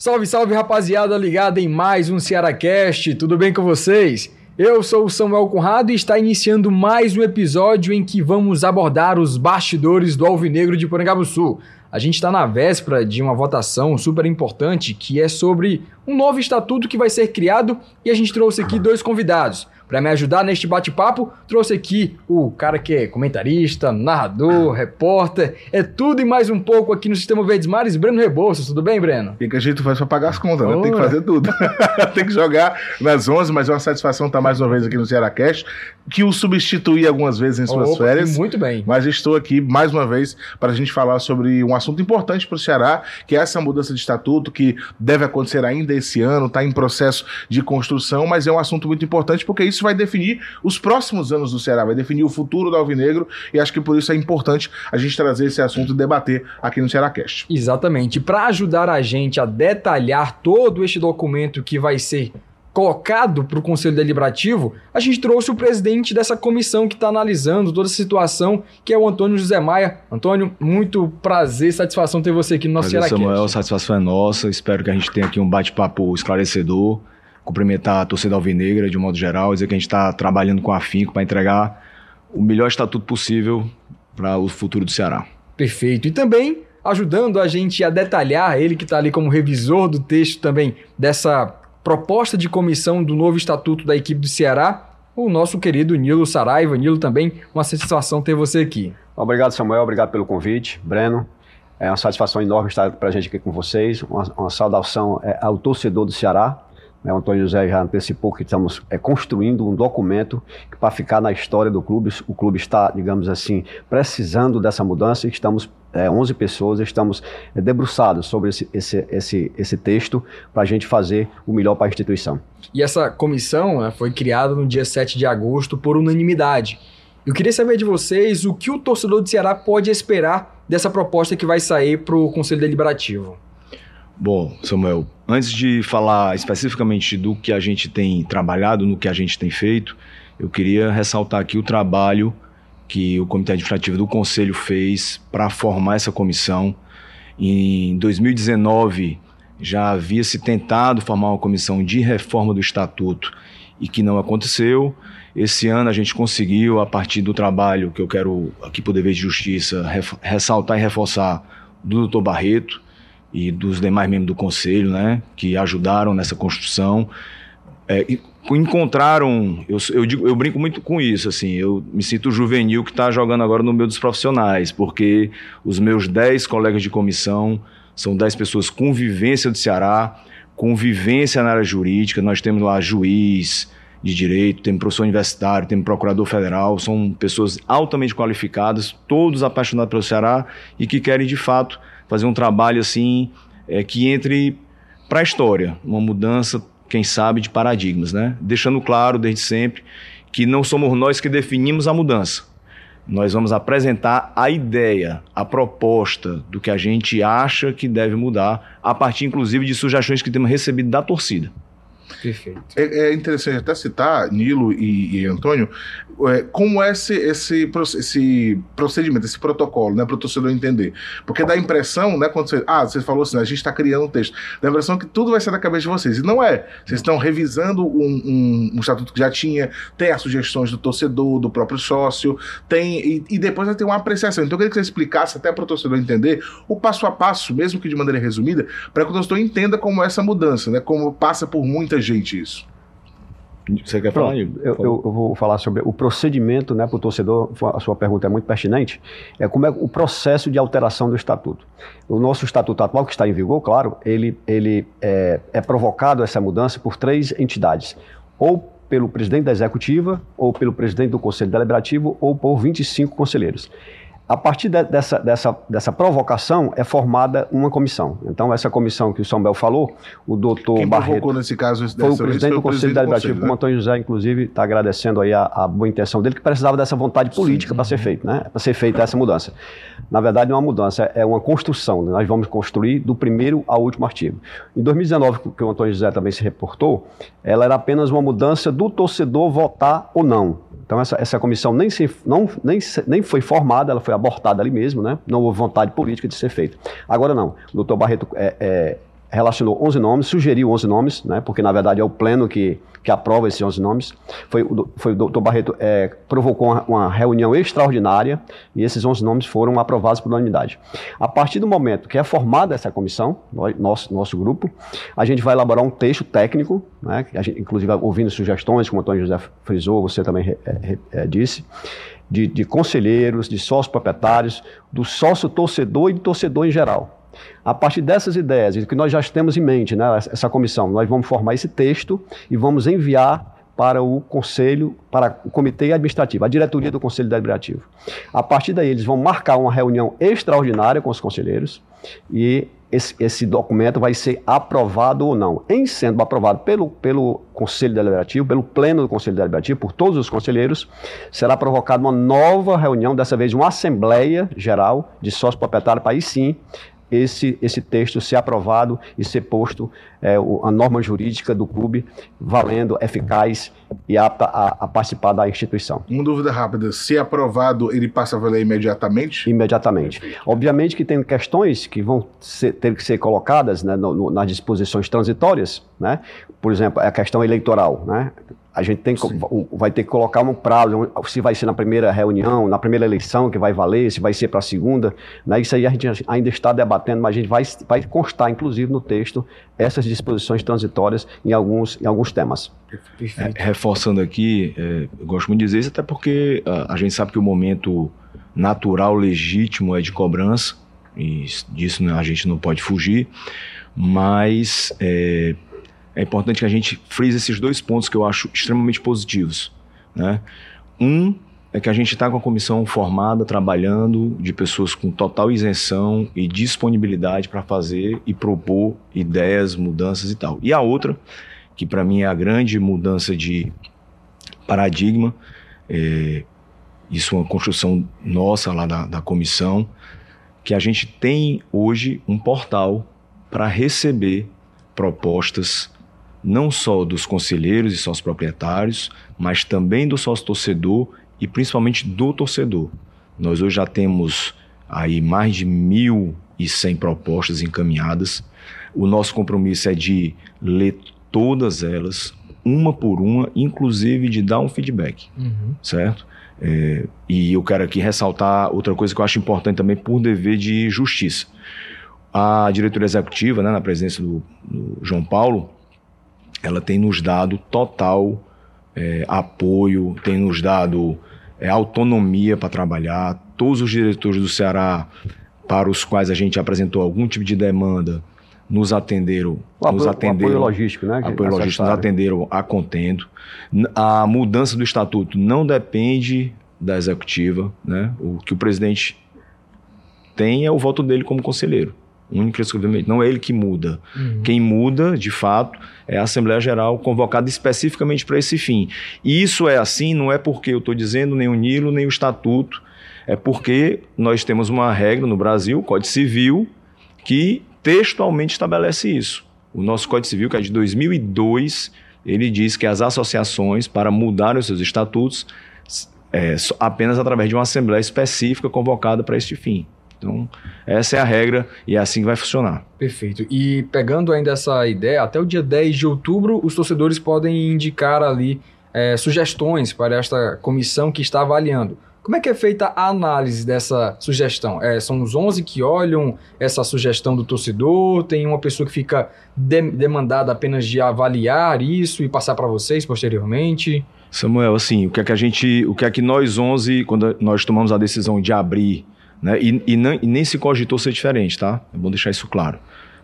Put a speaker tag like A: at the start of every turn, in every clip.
A: Salve, salve rapaziada ligada em mais um Cearacast, tudo bem com vocês? Eu sou o Samuel Conrado e está iniciando mais um episódio em que vamos abordar os bastidores do Alvinegro de Porangabuçu. A gente está na véspera de uma votação super importante que é sobre um novo estatuto que vai ser criado e a gente trouxe aqui dois convidados. Para me ajudar neste bate-papo, trouxe aqui o cara que é comentarista, narrador, repórter, é tudo e mais um pouco aqui no Sistema Verdes Mares, Breno Rebouças. Tudo bem, Breno?
B: E que a gente faz para pagar as contas, né? Tem que fazer tudo. Tem que jogar nas 11, mas é uma satisfação estar mais uma vez aqui no Ceará Cash, que o substituí algumas vezes em suas
A: Opa,
B: férias.
A: Muito bem.
B: Mas estou aqui mais uma vez para a gente falar sobre um assunto importante para o Ceará, que é essa mudança de estatuto que deve acontecer ainda esse ano, está em processo de construção, mas é um assunto muito importante porque isso vai definir os próximos anos do Ceará, vai definir o futuro do Alvinegro e acho que por isso é importante a gente trazer esse assunto e debater aqui no Ceará Cast.
A: Exatamente. Para ajudar a gente a detalhar todo este documento que vai ser colocado para o Conselho Deliberativo, a gente trouxe o presidente dessa comissão que está analisando toda essa situação, que é o Antônio José Maia. Antônio, muito prazer, satisfação ter você aqui no nosso
C: Prazer, Samuel, a satisfação é nossa. Espero que a gente tenha aqui um bate-papo esclarecedor, cumprimentar a torcida alvinegra de um modo geral, dizer que a gente está trabalhando com afinco para entregar o melhor estatuto possível para o futuro do Ceará.
A: Perfeito. E também ajudando a gente a detalhar, ele que está ali como revisor do texto também dessa proposta de comissão do novo estatuto da equipe do Ceará, o nosso querido Nilo Saraiva. Nilo, também uma satisfação ter você aqui.
D: Obrigado, Samuel. Obrigado pelo convite. Breno, é uma satisfação enorme estar para a gente aqui com vocês. Uma, uma saudação é, ao torcedor do Ceará. O Antônio José já antecipou que estamos é, construindo um documento para ficar na história do clube. O clube está, digamos assim, precisando dessa mudança estamos é, 11 pessoas, estamos é, debruçados sobre esse, esse, esse, esse texto para a gente fazer o melhor para a instituição.
A: E essa comissão né, foi criada no dia 7 de agosto por unanimidade. Eu queria saber de vocês o que o torcedor do Ceará pode esperar dessa proposta que vai sair para o Conselho Deliberativo.
C: Bom, Samuel, antes de falar especificamente do que a gente tem trabalhado, no que a gente tem feito, eu queria ressaltar aqui o trabalho que o Comitê Administrativo do Conselho fez para formar essa comissão. Em 2019 já havia se tentado formar uma comissão de reforma do estatuto e que não aconteceu. Esse ano a gente conseguiu, a partir do trabalho que eu quero aqui por dever de justiça ressaltar e reforçar do doutor Barreto, e dos demais membros do conselho, né, que ajudaram nessa construção. É, encontraram, eu, eu, digo, eu brinco muito com isso, assim, eu me sinto juvenil que está jogando agora no meio dos profissionais, porque os meus 10 colegas de comissão são 10 pessoas com vivência do Ceará, com vivência na área jurídica, nós temos lá juiz de direito, temos professor universitário, temos procurador federal, são pessoas altamente qualificadas, todos apaixonados pelo Ceará e que querem de fato fazer um trabalho assim é, que entre para a história, uma mudança, quem sabe, de paradigmas, né? Deixando claro desde sempre que não somos nós que definimos a mudança. Nós vamos apresentar a ideia, a proposta do que a gente acha que deve mudar, a partir inclusive de sugestões que temos recebido da torcida.
B: Perfeito. É, é, interessante até citar, Nilo e, e Antônio, é, como é esse, esse, esse procedimento, esse protocolo, né, para o torcedor entender. Porque dá a impressão, né, quando você. Ah, você falou assim, a gente está criando um texto. Dá a impressão que tudo vai ser da cabeça de vocês. E não é. Vocês estão revisando um, um, um estatuto que já tinha, tem as sugestões do torcedor, do próprio sócio, tem. E, e depois vai ter uma apreciação. Então eu queria que você explicasse até para o torcedor entender o passo a passo, mesmo que de maneira resumida, para que o torcedor entenda como é essa mudança, né? Como passa por muita gente isso.
D: Você quer falar, eu, eu, eu, vou falar sobre o procedimento, né, para o torcedor, a sua pergunta é muito pertinente, é como é o processo de alteração do estatuto. O nosso estatuto atual, que está em vigor, claro, ele, ele é, é provocado, essa mudança, por três entidades. Ou pelo presidente da executiva, ou pelo presidente do conselho deliberativo, ou por 25 conselheiros. A partir de, dessa, dessa, dessa provocação é formada uma comissão. Então, essa comissão que o Samuel falou, o doutor
B: Quem
D: Barreto...
B: nesse caso
D: foi o presidente do Conselho Deliberativo, né? como Antônio José, inclusive, está agradecendo aí a, a, boa intenção dele, que precisava dessa vontade política para ser feito, né? Para ser feita essa mudança. Na verdade, não é uma mudança, é uma construção. Né? Nós vamos construir do primeiro ao último artigo. Em 2019, que o Antônio José também se reportou, ela era apenas uma mudança do torcedor votar ou não. Então, essa, essa comissão nem, se, não, nem, nem foi formada, ela foi abortada ali mesmo, né? Não houve vontade política de ser feita. Agora, não. O doutor Barreto é, é, relacionou 11 nomes, sugeriu 11 nomes, né, porque na verdade é o pleno que, que aprova esses 11 nomes. Foi, foi o doutor Barreto é, provocou uma, uma, reunião extraordinária e esses 11 nomes foram aprovados por unanimidade. A partir do momento que é formada essa comissão, nosso, nosso grupo, a gente vai elaborar um texto técnico, né, gente, inclusive ouvindo sugestões, como o Antônio José frisou, você também é, disse, de, de conselheiros, de sócios proprietários, do sócio torcedor e do torcedor em geral. A partir dessas ideias, que nós já temos em mente, né, essa comissão, nós vamos formar esse texto e vamos enviar para o conselho, para o comitê administrativo, a diretoria do conselho deliberativo. A partir daí, eles vão marcar uma reunião extraordinária com os conselheiros e esse, esse, documento vai ser aprovado ou não. Em sendo aprovado pelo, pelo Conselho Deliberativo, pelo Pleno do Conselho Deliberativo, por todos os conselheiros, será provocada uma nova reunião, dessa vez uma Assembleia Geral de Sócios Proprietários, para aí sim esse, esse texto ser aprovado e ser posto é, o, a norma jurídica do clube valendo, eficaz e apta a, a, participar da instituição.
B: Uma dúvida rápida: se aprovado, ele passa a valer imediatamente?
D: Imediatamente. Obviamente que tem questões que vão ser, ter que ser colocadas né, no, no, nas disposições transitórias, né? por exemplo, a questão eleitoral. Né? A gente tem, vai ter que colocar um prazo, se vai ser na primeira reunião, na primeira eleição que vai valer, se vai ser para a segunda. Né? Isso aí a gente ainda está debatendo, mas a gente vai, vai constar, inclusive, no texto, essas disposições transitórias em alguns, em alguns temas.
C: É, reforçando aqui, é, eu gosto muito de dizer isso, até porque a, a gente sabe que o momento natural, legítimo é de cobrança, e disso né, a gente não pode fugir, mas é, é importante que a gente frise esses dois pontos que eu acho extremamente positivos. Né? Um é que a gente está com a comissão formada, trabalhando, de pessoas com total isenção e disponibilidade para fazer e propor ideias, mudanças e tal. E a outra, que para mim é a grande mudança de paradigma, é, isso é uma construção nossa lá da, da comissão, que a gente tem hoje um portal para receber propostas não só dos conselheiros e sócios proprietários, mas também do sócio torcedor e principalmente do torcedor. Nós hoje já temos aí mais de 1.100 propostas encaminhadas. O nosso compromisso é de ler todas elas, uma por uma, inclusive de dar um feedback, uhum. certo? É, e eu quero aqui ressaltar outra coisa que eu acho importante também por dever de justiça. A diretoria executiva, né, na presença do, do João Paulo, ela tem nos dado total é, apoio, tem nos dado é, autonomia para trabalhar. Todos os diretores do Ceará, para os quais a gente apresentou algum tipo de demanda, nos atenderam.
D: O
C: nos
D: apoio, atenderam, apoio logístico, né?
C: Apoio logístico nos atenderam a contento. A mudança do estatuto não depende da executiva, né? O que o presidente tem é o voto dele como conselheiro única e exclusivamente. Não é ele que muda. Uhum. Quem muda, de fato, é a Assembleia Geral convocada especificamente para esse fim. E isso é assim, não é porque eu estou dizendo nem o Nilo, nem o Estatuto, é porque nós temos uma regra no Brasil, o Código Civil, que textualmente estabelece isso. O nosso Código Civil, que é de 2002, ele diz que as associações, para mudar os seus estatutos, é, apenas através de uma assembleia específica convocada para este fim. Então, essa é a regra e é assim que vai funcionar.
A: Perfeito. E pegando ainda essa ideia, até o dia 10 de outubro, os torcedores podem indicar ali é, sugestões para esta comissão que está avaliando. Como é que é feita a análise dessa sugestão? É, são os 11 que olham essa sugestão do torcedor? Tem uma pessoa que fica de demandada apenas de avaliar isso e passar para vocês posteriormente?
C: Samuel, assim, o que é que a gente, o que é que nós 11, quando nós tomamos a decisão de abrir né? E, e, não, e, nem se cogitou ser diferente, tá? É bom deixar isso claro.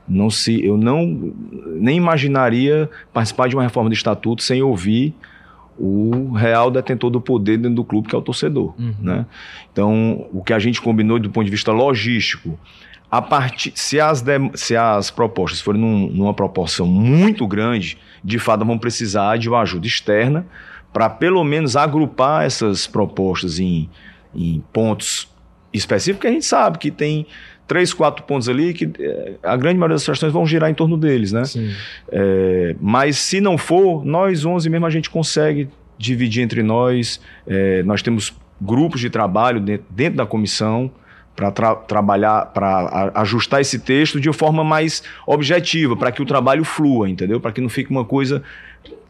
C: Não se, eu não nem imaginaria participar de uma reforma de estatuto sem ouvir o real detentor do poder dentro do clube, que é o torcedor. Uhum. Né? Então, o que a gente combinou do ponto de vista logístico, a partir, se, as de, se as propostas forem num, numa proporção muito grande, de fato vão precisar de uma ajuda externa para pelo menos agrupar essas propostas em, em pontos específico, que a gente sabe que tem três, quatro pontos ali que é, a grande maioria das questões vão girar em torno deles, né? É, mas se não for, nós 11 mesmo a gente consegue dividir entre nós. É, nós temos grupos de trabalho dentro, dentro da comissão para tra trabalhar, para ajustar esse texto de forma mais objetiva, para que o trabalho flua, entendeu? Para que não fique uma coisa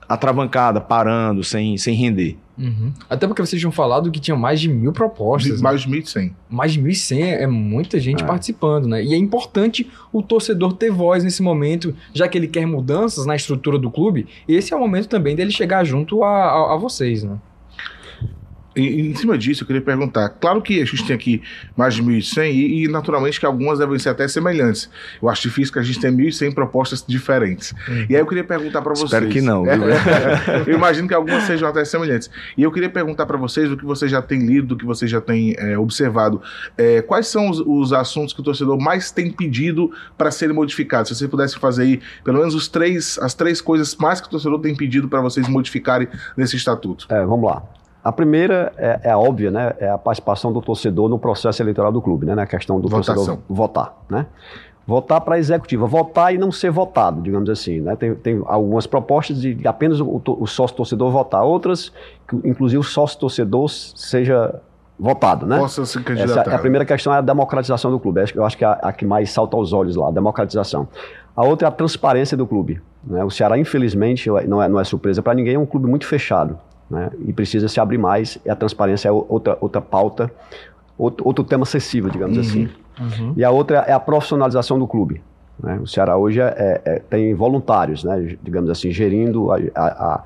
C: atravancada, parando, sem, sem render.
A: Uhum. Até porque vocês tinham falado que tinham mais de mil propostas.
B: Mais de 1.100.
A: Mais de 1.100 é muita gente é. participando, né? E é importante o torcedor ter voz nesse momento, já que ele quer mudanças na estrutura do clube. Esse é o momento também dele chegar junto a, a, a vocês, né?
B: Em, em, cima disso, eu queria perguntar. Claro que a gente tem aqui mais de 1.100 e, e, naturalmente, que algumas devem ser até semelhantes. Eu acho difícil que a gente tenha 1.100 propostas diferentes. Uhum. E aí eu queria perguntar para vocês.
C: Espero que não. É,
B: eu imagino que algumas sejam até semelhantes. E eu queria perguntar para vocês o que vocês já têm lido, o que vocês já têm é, observado. É, quais são os, os, assuntos que o torcedor mais tem pedido para serem modificados? Se você pudesse fazer aí pelo menos os três, as três coisas mais que o torcedor tem pedido para vocês modificarem nesse estatuto.
D: É, vamos lá. A primeira é, é óbvia, né? É a participação do torcedor no processo eleitoral do clube, né? Na questão do Votação. torcedor votar, né? Votar para a executiva, votar e não ser votado, digamos assim. Né? Tem, tem algumas propostas de apenas o, o sócio torcedor votar, outras, que, inclusive o sócio torcedor seja votado, né?
B: Possa se candidatar.
D: Essa, a primeira questão é a democratização do clube. Eu acho que é a, a que mais salta aos olhos lá, a democratização. A outra é a transparência do clube. Né? O Ceará, infelizmente, não é, não é surpresa para ninguém, é um clube muito fechado né? e precisa se abrir mais, e a transparência é outra, outra pauta, outro, outro tema acessível, digamos uhum. assim. Uhum. E a outra é a profissionalização do clube. Né? O Ceará hoje é, é, é tem voluntários, né? digamos assim, gerindo a, a,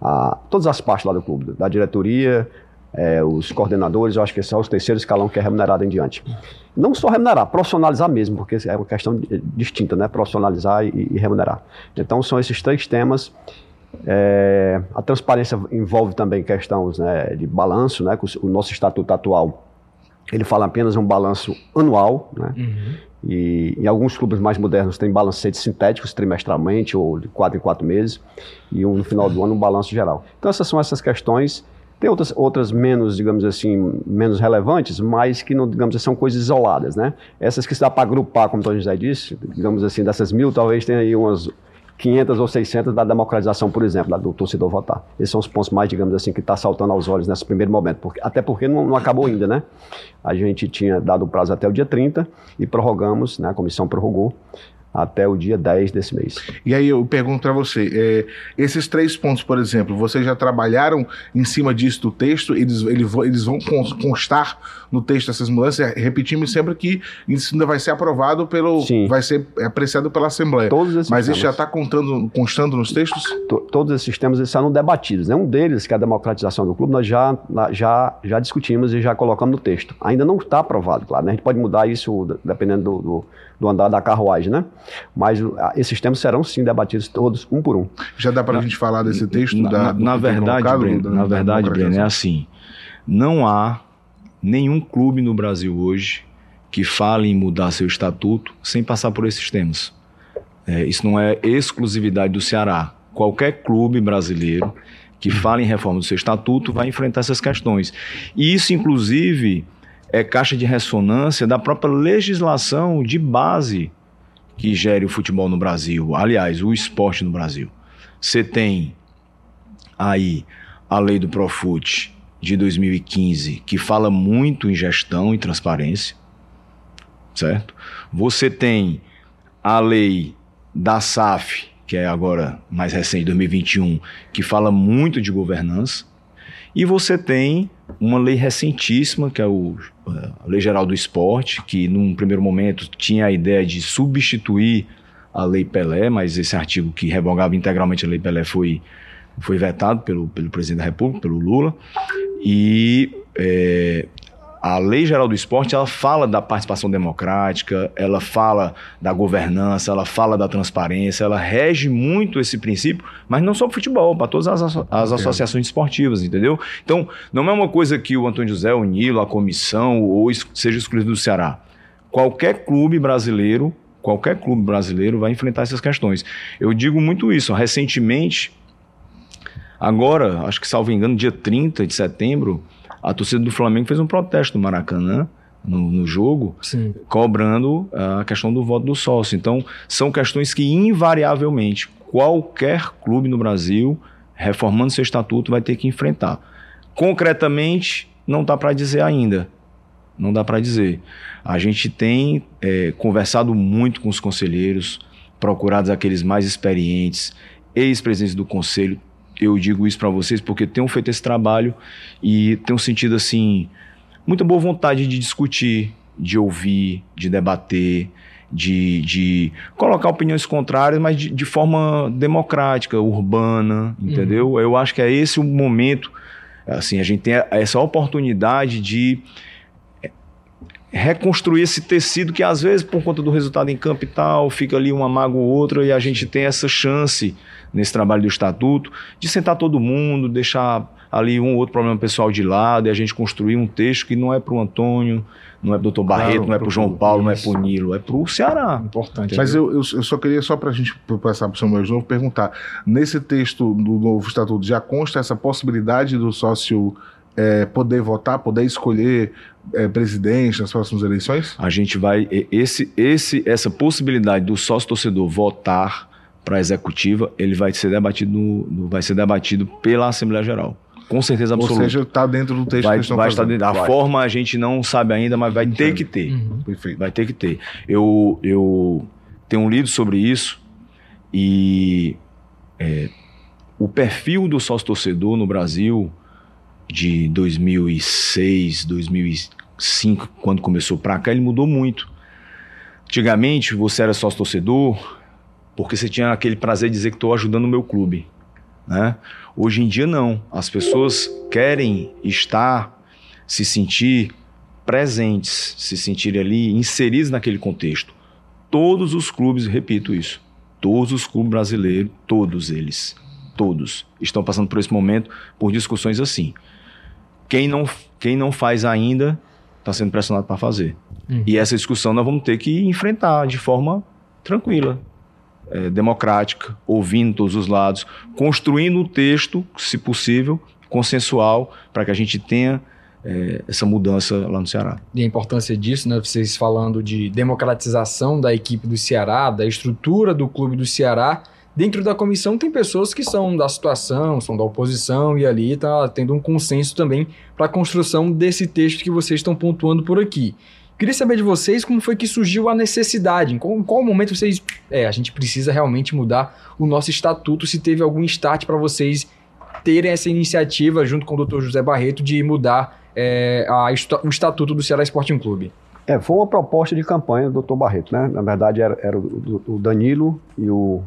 D: a, todas as partes lá do clube, da diretoria, é, os coordenadores, eu acho que é o terceiro escalão que é remunerado em diante. Não só remunerar, profissionalizar mesmo, porque é uma questão distinta, né? Profissionalizar e, e remunerar. Então são esses três temas é, a transparência envolve também questões né, de balanço, né, o nosso estatuto atual ele fala apenas um balanço anual, né, uhum. e em alguns clubes mais modernos tem balancetes sintéticos trimestralmente ou de quatro em quatro meses, e um, no final do ano um balanço geral. Então essas são essas questões. Tem outras, outras menos, digamos assim, menos relevantes, mas que, não, digamos assim, são coisas isoladas, né? Essas que se dá para agrupar, como o Tony José disse, digamos assim, dessas mil, talvez tenha aí umas 500 ou 600 da democratização, por exemplo, do torcedor votar. Esses são os pontos mais, digamos assim, que está saltando aos olhos nesse primeiro momento. Porque, até porque não, não, acabou ainda, né? A gente tinha dado o prazo até o dia 30 e prorrogamos, né? a comissão prorrogou até o dia 10 desse mês.
B: E aí eu pergunto para você, é, esses três pontos, por exemplo, vocês já trabalharam em cima disso do texto? Eles, eles, vão constar no texto essas mudanças? Repetimos sempre que isso ainda vai ser aprovado pelo... Sim. vai ser apreciado pela Assembleia. Todos esses Mas temas. isso já está constando nos textos?
D: todos esses temas eles serão debatidos. Né? Um deles, que é a democratização do clube, nós já, já, já discutimos e já colocamos no texto. Ainda não está aprovado, claro. Né? A gente pode mudar isso dependendo do, do, do andar da carruagem, né? Mas esses temas serão sim debatidos todos, um por um.
B: Já dá para a gente falar desse texto?
C: Na,
B: da,
C: na, na verdade, colocado, Breno, da, na verdade, Breno, é assim. Não há nenhum clube no Brasil hoje que fale em mudar seu estatuto sem passar por esses temas. É, isso não é exclusividade do Ceará. Qualquer clube brasileiro que fale em reforma do seu estatuto vai enfrentar essas questões. E isso, inclusive, é caixa de ressonância da própria legislação de base que gere o futebol no Brasil, aliás, o esporte no Brasil. Você tem aí a lei do Profut de 2015, que fala muito em gestão e transparência, certo? Você tem a lei da SAF, que é agora mais recente, 2021, que fala muito de governança, e você tem uma lei recentíssima, que é o, a Lei Geral do Esporte, que num primeiro momento tinha a ideia de substituir a Lei Pelé, mas esse artigo que revogava integralmente a Lei Pelé foi, foi vetado pelo, pelo presidente da República, pelo Lula. E é, a Lei Geral do Esporte, ela fala da participação democrática, ela fala da governança, ela fala da transparência, ela rege muito esse princípio, mas não só para o futebol, para todas as, as associações esportivas, entendeu? Então, não é uma coisa que o Antônio José, o Nilo, a comissão, ou seja excluído do Ceará. Qualquer clube brasileiro, qualquer clube brasileiro vai enfrentar essas questões. Eu digo muito isso. Recentemente, agora, acho que salvo engano, dia 30 de setembro, a torcida do Flamengo fez um protesto no Maracanã, no, no, jogo, Sim. cobrando a questão do voto do sócio. Então, são questões que, invariavelmente, qualquer clube no Brasil, reformando seu estatuto, vai ter que enfrentar. Concretamente, não está para dizer ainda. Não dá para dizer. A gente tem é, conversado muito com os conselheiros, procurados aqueles mais experientes, ex-presidentes do conselho. Eu digo isso para vocês porque tenho feito esse trabalho e tenho sentido assim muita boa vontade de discutir, de ouvir, de debater, de, de colocar opiniões contrárias, mas de, de forma democrática, urbana, entendeu? Uhum. Eu acho que é esse o momento, assim, a gente tem essa oportunidade de reconstruir esse tecido que às vezes por conta do resultado em campo e tal, fica ali uma mágoa ou outra e a gente tem essa chance nesse trabalho do estatuto de sentar todo mundo, deixar ali um ou outro problema pessoal de lado e a gente construir um texto que não é para o Antônio, não é para o doutor Barreto, claro, não é para o João Paulo, isso. não é para o Nilo, é para o Ceará.
B: Importante. Mas eu, eu, eu, só queria, só para a gente passar para o Samuel de novo, perguntar, nesse texto do novo estatuto já consta essa possibilidade do sócio é, poder votar, poder escolher é, presidente nas próximas eleições?
C: A gente vai. Esse, esse, essa possibilidade do sócio torcedor votar para a executiva, ele vai ser debatido, no, vai ser debatido pela Assembleia Geral. Com certeza absoluta. Ou
B: seja, está dentro do texto
C: vai,
B: que estão
C: vai estar dentro. A vai. forma a gente não sabe ainda, mas vai ter que ter. Uhum. Perfeito. Vai ter que ter. Eu, eu tenho lido sobre isso e é, o perfil do sócio torcedor no Brasil de 2006, 2005, quando começou para cá, ele mudou muito. Antigamente você era sócio torcedor porque você tinha aquele prazer de dizer que estou ajudando o meu clube. Né? Hoje em dia não. As pessoas querem estar, se sentir presentes, se sentirem ali inseridos naquele contexto. Todos os clubes, repito isso, todos os clubes brasileiros, todos eles, todos, estão passando por esse momento por discussões assim. Quem não, quem não faz ainda está sendo pressionado para fazer. Uhum. E essa discussão nós vamos ter que enfrentar de forma tranquila, é, democrática, ouvindo todos os lados, construindo um texto, se possível, consensual, para que a gente tenha é, essa mudança lá no Ceará.
A: E a importância disso, né? Vocês falando de democratização da equipe do Ceará, da estrutura do clube do Ceará Dentro da comissão tem pessoas que são da situação, são da oposição e ali está tendo um consenso também para a construção desse texto que vocês estão pontuando por aqui. Queria saber de vocês como foi que surgiu a necessidade, em qual, em qual momento vocês. É, a gente precisa realmente mudar o nosso estatuto, se teve algum start para vocês terem essa iniciativa, junto com o Dr. José Barreto, de mudar é, a, o estatuto do Ceará Sporting Clube.
D: É, foi uma proposta de campanha do Dr. Barreto, né? Na verdade, era, era o, o Danilo e o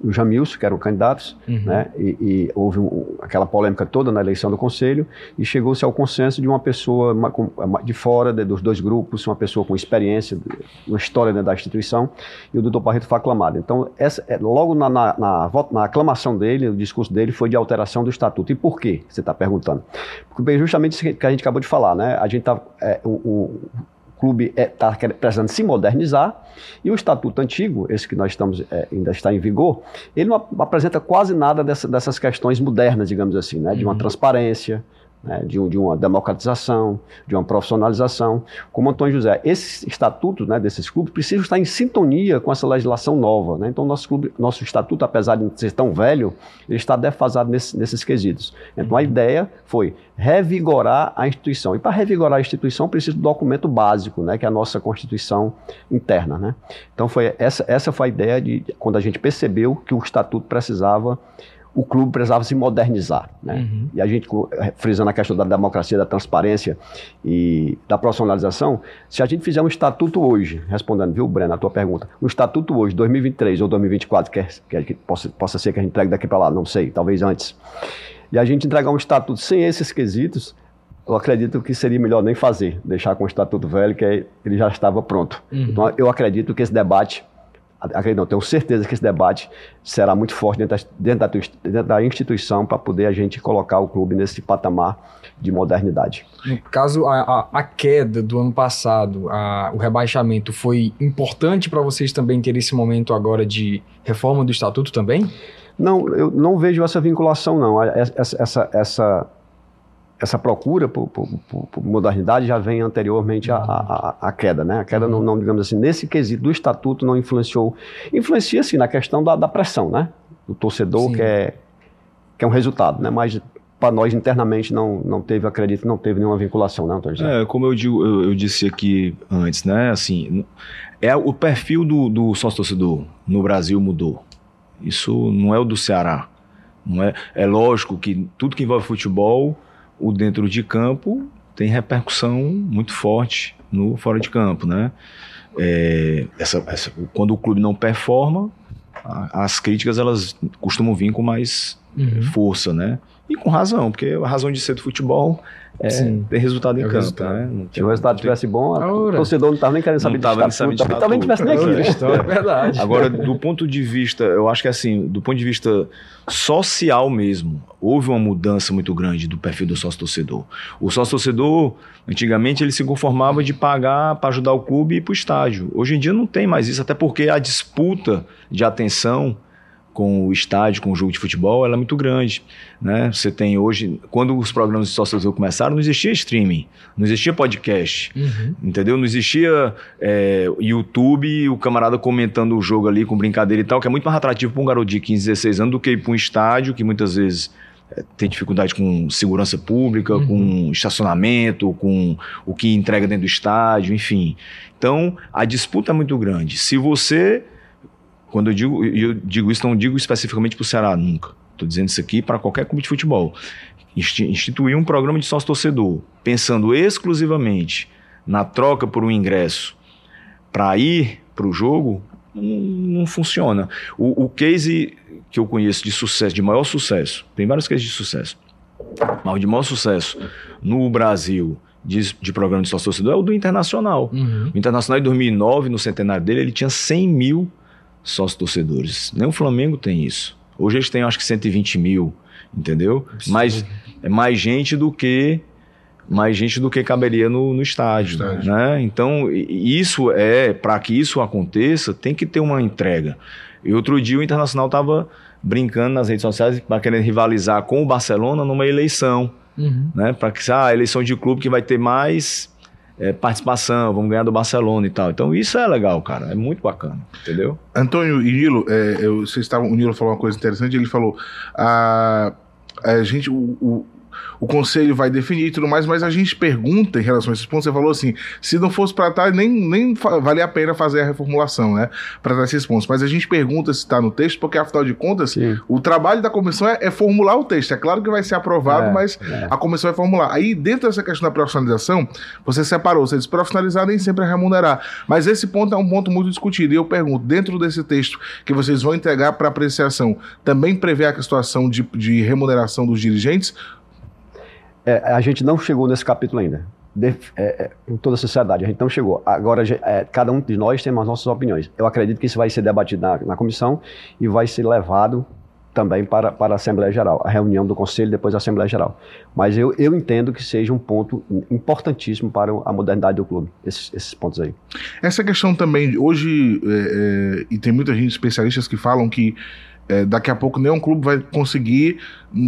D: o Jamilson, que eram candidatos, uhum. né? E, e houve um, aquela polêmica toda na eleição do conselho e chegou-se ao consenso de uma pessoa uma, de fora de, dos dois grupos, uma pessoa com experiência, uma história da instituição, e o doutor Barreto foi aclamado. Então, essa, é, logo na, na, na, na, aclamação dele, o discurso dele foi de alteração do estatuto. E por quê? Você está perguntando. Porque justamente isso que a gente acabou de falar, né? A gente está é, o, o clube está é, precisando se modernizar e o estatuto antigo, esse que nós estamos é, ainda está em vigor, ele não apresenta quase nada dessa, dessas questões modernas, digamos assim, né, de uma uhum. transparência, né, de, de, uma democratização, de uma profissionalização. Como Antônio José, esses estatutos né, desses clubes precisam estar em sintonia com essa legislação nova. Né? Então, nosso, clube, nosso estatuto, apesar de ser tão velho, ele está defasado nesse, nesses quesitos. Então, a ideia foi revigorar a instituição. E para revigorar a instituição, precisa do documento básico, né, que é a nossa Constituição interna. Né? Então, foi essa, essa foi a ideia de quando a gente percebeu que o estatuto precisava o clube precisava se modernizar. Né? Uhum. E a gente, frisando a questão da democracia, da transparência e da profissionalização, se a gente fizer um estatuto hoje, respondendo, viu, Breno, a tua pergunta, um estatuto hoje, 2023 ou 2024, que, é, que, é, que possa, possa ser que a gente entregue daqui para lá, não sei, talvez antes, e a gente entregar um estatuto sem esses quesitos, eu acredito que seria melhor nem fazer, deixar com o estatuto velho, que ele já estava pronto. Uhum. Então, eu acredito que esse debate acredito não, tenho certeza que esse debate será muito forte dentro da, dentro da, dentro da instituição para poder a gente colocar o clube nesse patamar de modernidade.
A: No caso, a, a, a queda do ano passado, a, o rebaixamento, foi importante para vocês também ter esse momento agora de reforma do estatuto também?
D: Não, eu não vejo essa vinculação, não. Essa, essa, essa essa procura por, por, por, modernidade já vem anteriormente à, à, à queda, né? A queda, não, não, digamos assim, nesse quesito do estatuto não influenciou. Influencia, sim, na questão da, da pressão, né? O torcedor quer, quer um resultado, né? Mas para nós internamente não, não teve, acredito, não teve nenhuma vinculação, não, Antônio?
C: É, como eu, digo, eu, eu, disse aqui antes, né? Assim, é o perfil do, do sócio-torcedor no Brasil mudou. Isso não é o do Ceará. Não é, é lógico que tudo que envolve futebol, o dentro de campo tem repercussão muito forte no fora de campo, né? É, essa, essa, quando o clube não performa, a, as críticas elas costumam vir com mais uhum. força, né? E com razão, porque a razão de ser do futebol é Sim. ter resultado em é campo. Resultado. Né?
D: Se o resultado tivesse bom, o torcedor não estava nem querendo saber não de estatuto. Não talvez tivesse nem aqui.
C: É verdade. Agora, do ponto de vista, eu acho que assim, do ponto de vista social mesmo, houve uma mudança muito grande do perfil do sócio-torcedor. O sócio-torcedor, antigamente, ele se conformava de pagar para ajudar o clube e ir para o estádio. Hoje em dia não tem mais isso, até porque a disputa de atenção com o estádio, com o jogo de futebol, ela é muito grande. Né? Você tem hoje, quando os programas de sócio começaram, não existia streaming, não existia podcast, uhum. entendeu? Não existia é, YouTube, o camarada comentando o jogo ali com brincadeira e tal, que é muito mais atrativo para um garoto de 15, 16 anos do que para um estádio, que muitas vezes é, tem dificuldade com segurança pública, uhum. com estacionamento, com o que entrega dentro do estádio, enfim. Então, a disputa é muito grande. Se você quando eu digo, eu digo isso, não digo especificamente para o Ceará, nunca. Estou dizendo isso aqui para qualquer clube de futebol. Instituir um programa de sócio-torcedor, pensando exclusivamente na troca por um ingresso para ir para o jogo, não, não funciona. O, o, case que eu conheço de sucesso, de maior sucesso, tem vários cases de sucesso, mas o de maior sucesso no Brasil de, de programa de sócio-torcedor é o do Internacional. Uhum. O Internacional, em 2009, no centenário dele, ele tinha 100 mil sócios torcedores. Nem o Flamengo tem isso. Hoje eles têm, acho que 120 mil, entendeu? Mas é mais gente do que mais gente do que caberia no, no estádio, estádio. né? Então isso é para que isso aconteça tem que ter uma entrega. E outro dia o Internacional estava brincando nas redes sociais para querer rivalizar com o Barcelona numa eleição, uhum. né? Para que ah, a eleição de clube que vai ter mais é, participação, vamos ganhar do Barcelona e tal. Então isso é legal, cara, é muito bacana, entendeu?
B: Antônio e Nilo, é, eu, vocês estavam, o Nilo falou uma coisa interessante, ele falou, a, a gente, o, o o conselho vai definir e tudo mais, mas a gente pergunta em relação a esses pontos. Você falou assim: se não fosse para estar, nem, nem valia a pena fazer a reformulação, né? Para estar esses pontos. Mas a gente pergunta se está no texto, porque afinal de contas, Sim. o trabalho da comissão é, é, formular o texto. É claro que vai ser aprovado, é, mas é. a comissão vai formular. Aí, dentro dessa questão da profissionalização, você separou, você disse profissionalizar nem sempre é remunerar. Mas esse ponto é um ponto muito discutido. E eu pergunto: dentro desse texto que vocês vão entregar para apreciação, também prevê a situação de, de remuneração dos dirigentes?
D: É, a gente não chegou nesse capítulo ainda. De, é, é, com toda a sociedade, a gente não chegou. Agora, é, cada um de nós tem as nossas opiniões. Eu acredito que isso vai ser debatido na, na comissão e vai ser levado também para, para a Assembleia Geral, a reunião do Conselho depois a Assembleia Geral. Mas eu, eu entendo que seja um ponto importantíssimo para a modernidade do clube, esses, esses pontos aí.
B: Essa questão também, hoje, é, é, e tem muita gente, especialistas que falam que é, daqui a pouco nenhum clube vai conseguir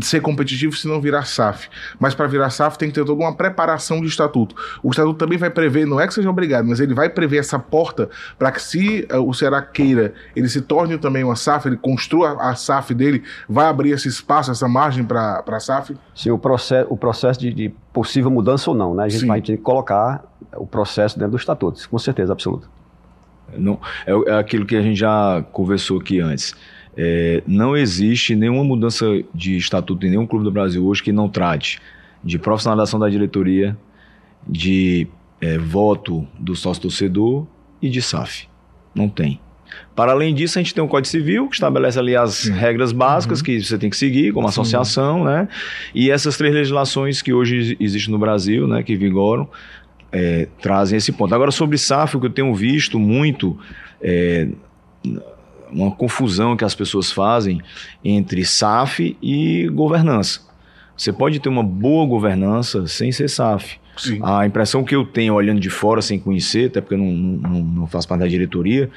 B: ser competitivo se não virar SAF. Mas para virar SAF tem que ter toda uma preparação de estatuto. O estatuto também vai prever, não é que seja obrigado, mas ele vai prever essa porta para que se uh, o Ceará queira, ele se torne também uma SAF, ele construa a SAF dele, vai abrir esse espaço, essa margem para a SAF?
D: Sim, o processo, o processo de, de, possível mudança ou não, né? A gente Sim. vai ter que colocar o processo dentro do estatuto, com certeza absoluta.
C: Não, é, é aquilo que a gente já conversou aqui antes. É, não existe nenhuma mudança de estatuto em nenhum clube do Brasil hoje que não trate de profissionalização da diretoria, de é, voto do sócio torcedor e de SAF. Não tem. Para além disso, a gente tem um Código Civil que estabelece ali as regras básicas uhum. que você tem que seguir como associação, Sim. né? E essas três legislações que hoje existem no Brasil, né, que vigoram, é, trazem esse ponto. Agora, sobre SAF, o que eu tenho visto muito é, uma confusão que as pessoas fazem entre SAF e governança. Você pode ter uma boa governança sem ser SAF. Sim. A impressão que eu tenho olhando de fora, sem conhecer, até porque eu não, não, não faço parte da diretoria,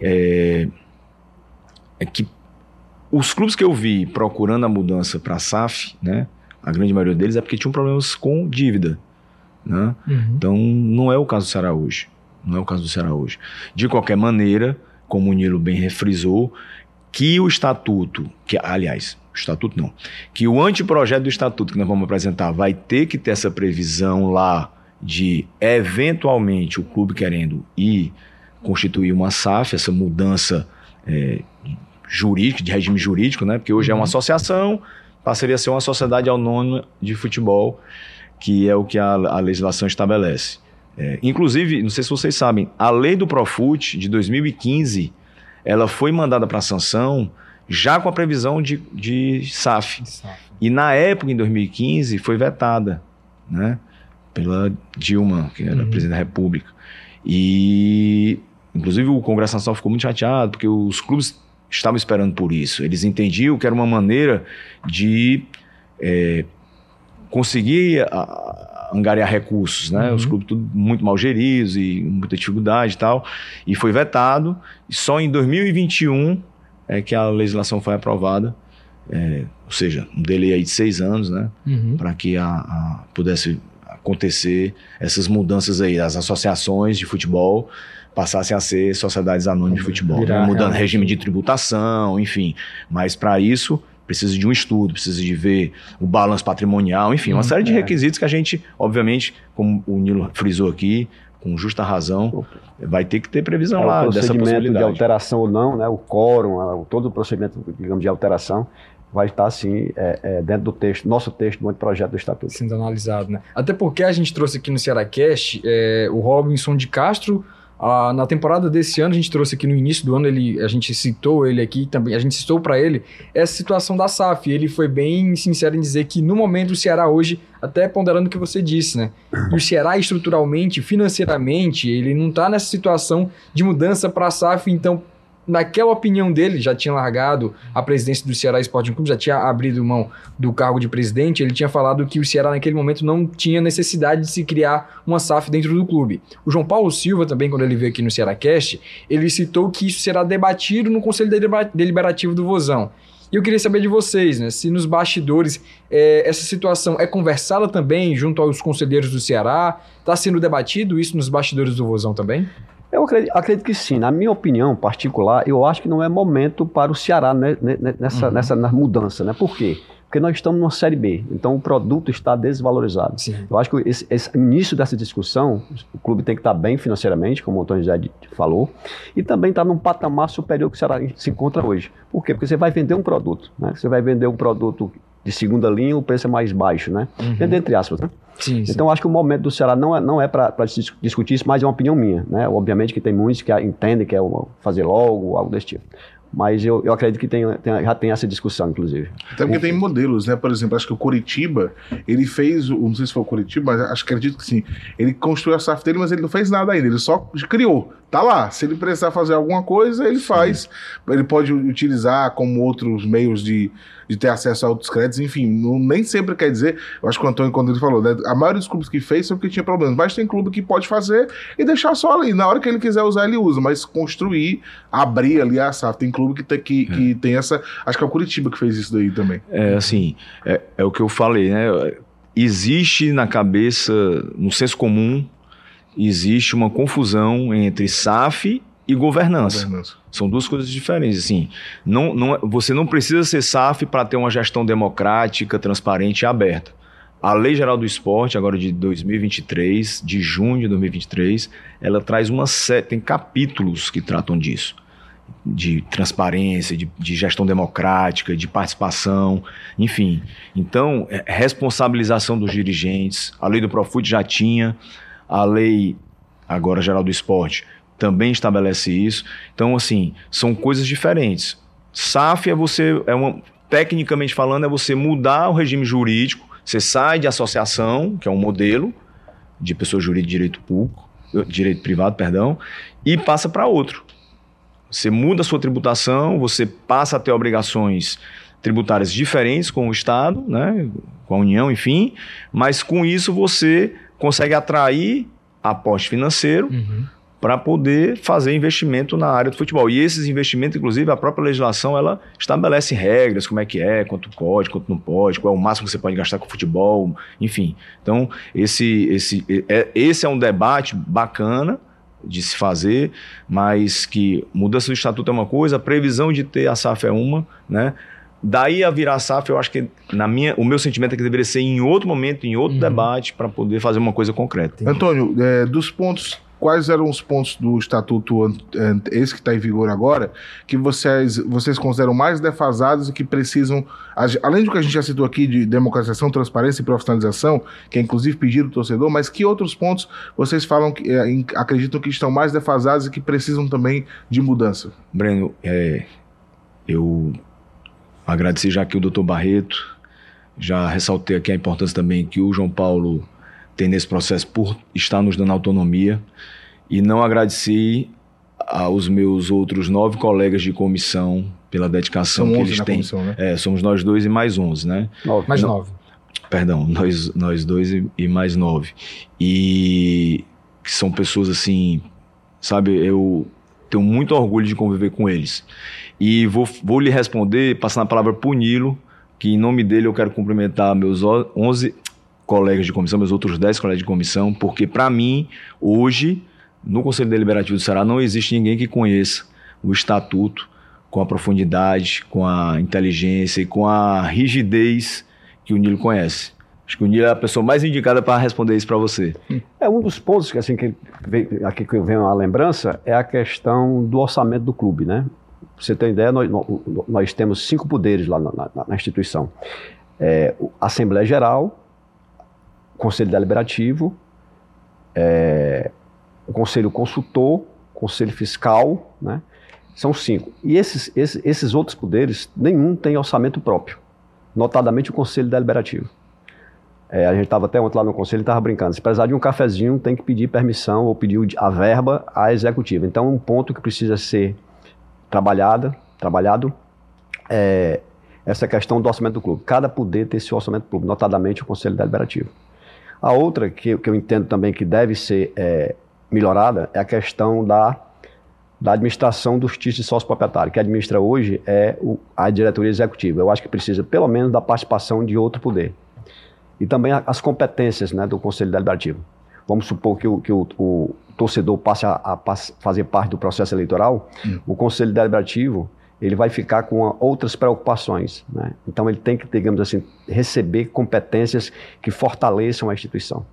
C: é, é, que os clubes que eu vi procurando a mudança para SAF, né, a grande maioria deles é porque tinham problemas com dívida. Né? Uhum. Então, não é o caso do Ceará hoje. Não é o caso do Ceará hoje. De qualquer maneira, como o Nilo bem refrisou, que o estatuto, que aliás, estatuto não, que o anteprojeto do estatuto que nós vamos apresentar vai ter que ter essa previsão lá de eventualmente o clube querendo ir constituir uma SAF, essa mudança é, jurídica, de regime jurídico, né? Porque hoje é uma uhum. associação, passaria a ser uma sociedade autônoma de futebol, que é o que a, a legislação estabelece. É, inclusive, não sei se vocês sabem, a lei do Profut de 2015, ela foi mandada para sanção já com a previsão de, de SAF. SAF. E na época, em 2015, foi vetada, né? Pela Dilma, que era uhum. presidente da República. E, inclusive, o Congresso Nacional ficou muito chateado, porque os clubes estavam esperando por isso. Eles entendiam que era uma maneira de é, conseguir a, angariar recursos, né? Uhum. Os clubes tudo muito mal geridos e muita dificuldade e tal. E foi vetado. E só em 2021 é que a legislação foi aprovada. É, ou seja, um delay aí de seis anos, né? Uhum. Para que a, a, pudesse acontecer essas mudanças aí, as associações de futebol passassem a ser sociedades anônimas de futebol, né? mudando regime de tributação, enfim. Mas para isso precisa de um estudo, precisa de ver o balanço patrimonial, enfim, uma hum, série de é. requisitos que a gente, obviamente, como o Nilo frisou aqui, com justa razão, vai ter que ter previsão é, lá dessa possibilidade.
D: de alteração ou não, né, o quórum, todo o procedimento, digamos, de alteração, vai estar assim é, é, dentro do texto, nosso texto, no projeto do estatuto.
A: Sendo analisado, né? Até porque a gente trouxe aqui no Ceará Cast é, o Robinson de Castro ah, na temporada desse ano, a gente trouxe aqui no início do ano, ele, a gente citou ele aqui também, a gente citou para ele essa situação da SAF. Ele foi bem sincero em dizer que no momento o Ceará hoje, até ponderando o que você disse, né? O Ceará estruturalmente, financeiramente, ele não está nessa situação de mudança para a SAF, então naquela opinião dele, já tinha largado a presidência do Ceará Sporting Clube, já tinha abrido mão do cargo de presidente, ele tinha falado que o Ceará naquele momento não tinha necessidade de se criar uma SAF dentro do clube. O João Paulo Silva também, quando ele veio aqui no Ceará Cast, ele citou que isso será debatido no Conselho Deliberativo do Vozão. E eu queria saber de vocês, né? Se nos bastidores é, essa situação é conversada também junto aos conselheiros do Ceará, está sendo debatido isso nos bastidores do Vozão também?
D: Eu acredito, acredito, que sim. Na minha opinião particular, eu acho que não é momento para o Ceará né, nessa, uhum. nessa mudança. Né? Por quê? Porque nós estamos numa Série B, então o produto está desvalorizado. Sim. Eu acho que esse, esse, início dessa discussão, o clube tem que estar bem financeiramente, como o Antônio José falou, e também está num patamar superior que o Ceará se encontra hoje. Por quê? Porque você vai vender um produto. Né? Você vai vender um produto de segunda linha, o preço é mais baixo, né? Uhum. Entre aspas, né? Sim, sim. Então, acho que o momento do Ceará não é, não é para discutir isso, mas é uma opinião minha, né? Obviamente que tem muitos que entendem que é fazer logo, algo desse tipo. Mas eu, eu acredito que tem, tem, já tem essa discussão, inclusive.
B: Até porque tem modelos, né? Por exemplo, acho que o Curitiba, ele fez, não sei se foi o Curitiba, mas acho que acredito que sim. Ele construiu a SAF dele, mas ele não fez nada ainda, ele só criou. Tá lá. Se ele precisar fazer alguma coisa, ele faz. Sim. Ele pode utilizar como outros meios de, de ter acesso a outros créditos, enfim, não, nem sempre quer dizer. Eu acho que o Antônio, quando ele falou, né, a maioria dos clubes que fez são porque tinha problemas, mas tem clube que pode fazer e deixar só ali. Na hora que ele quiser usar, ele usa, mas construir, abrir ali a SAF. Tem clube que tem, que, é. que tem essa. Acho que é o Curitiba que fez isso daí também.
C: É, assim, é, é o que eu falei, né? Existe na cabeça, no senso comum, existe uma confusão entre SAF e governança. governança. São duas coisas diferentes. Assim, não, não, você não precisa ser SAF para ter uma gestão democrática, transparente e aberta. A Lei Geral do Esporte, agora de 2023, de junho de 2023, ela traz uma série, tem capítulos que tratam disso. De transparência, de, de gestão democrática, de participação, enfim. Então, é, responsabilização dos dirigentes. A lei do Profut já tinha, a lei, agora geral do esporte, também estabelece isso. Então, assim, são coisas diferentes. SAF é você, é uma, tecnicamente falando, é você mudar o regime jurídico. Você sai de associação, que é um modelo de pessoa jurídica de direito público, direito privado, perdão, e passa para outro. Você muda a sua tributação, você passa a ter obrigações tributárias diferentes com o Estado, né, com a União, enfim, mas com isso você consegue atrair aporte financeiro uhum. Para poder fazer investimento na área do futebol. E esses investimentos, inclusive, a própria legislação ela estabelece regras, como é que é, quanto pode, quanto não pode, qual é o máximo que você pode gastar com futebol, enfim. Então, esse, esse, é, esse é um debate bacana de se fazer, mas que mudança do estatuto é uma coisa, a previsão de ter a SAF é uma, né? daí a virar SAF, eu acho que na minha, o meu sentimento é que deveria ser em outro momento, em outro uhum. debate, para poder fazer uma coisa concreta.
B: Entendi. Antônio, é, dos pontos quais eram os pontos do estatuto esse que está em vigor agora que vocês, vocês consideram mais defasados e que precisam, além do que a gente já citou aqui de democratização, transparência e profissionalização, que é inclusive pedir do torcedor, mas que outros pontos vocês falam que é, acreditam que estão mais defasados e que precisam também de mudança?
C: Breno, é, eu agradeci já aqui o doutor Barreto, já ressaltei aqui a importância também que o João Paulo tem nesse processo por estar nos dando autonomia. E não agradeci aos meus outros nove colegas de comissão pela dedicação São que eles têm. Comissão, né? É, somos nós dois e mais onze, né?
A: Nove. Mais nove.
C: Perdão, nós, nós dois e, e mais nove. E que são pessoas assim, sabe, eu tenho muito orgulho de conviver com eles. E vou, vou lhe responder, passando a palavra para o Nilo, que em nome dele eu quero cumprimentar meus 11 colegas de comissão, meus outros 10 colegas de comissão, porque para mim, hoje, no Conselho Deliberativo do Ceará, não existe ninguém que conheça o estatuto com a profundidade, com a inteligência e com a rigidez que o Nilo conhece. Acho que o Nilo é a pessoa mais indicada para responder isso para você.
D: É um dos pontos que assim que vem, aqui que vem a lembrança é a questão do orçamento do clube, né? Pra você tem ideia, nós, nós temos cinco poderes lá na, na, na instituição: é, Assembleia Geral, Conselho Deliberativo, é, o Conselho Consultor, Conselho Fiscal, né? São cinco. E esses, esses, esses outros poderes, nenhum tem orçamento próprio, notadamente o Conselho Deliberativo. É, a gente estava até ontem lá no conselho e estava brincando. Se precisar de um cafezinho, tem que pedir permissão ou pedir a verba à executiva. Então, um ponto que precisa ser trabalhada, trabalhado é essa questão do orçamento do clube. Cada poder ter esse orçamento do clube, notadamente o Conselho Deliberativo. A outra que, que eu entendo também que deve ser é, melhorada é a questão da, da administração dos títulos de sócio proprietário, que administra hoje é o, a diretoria executiva. Eu acho que precisa pelo menos da participação de outro poder. E também as competências né, do Conselho Deliberativo. Vamos supor que o, que o, o torcedor passe a, a, fazer parte do processo eleitoral, hum. o Conselho Deliberativo ele vai ficar com outras preocupações. Né? Então, ele tem que, digamos assim, receber competências que fortaleçam a instituição.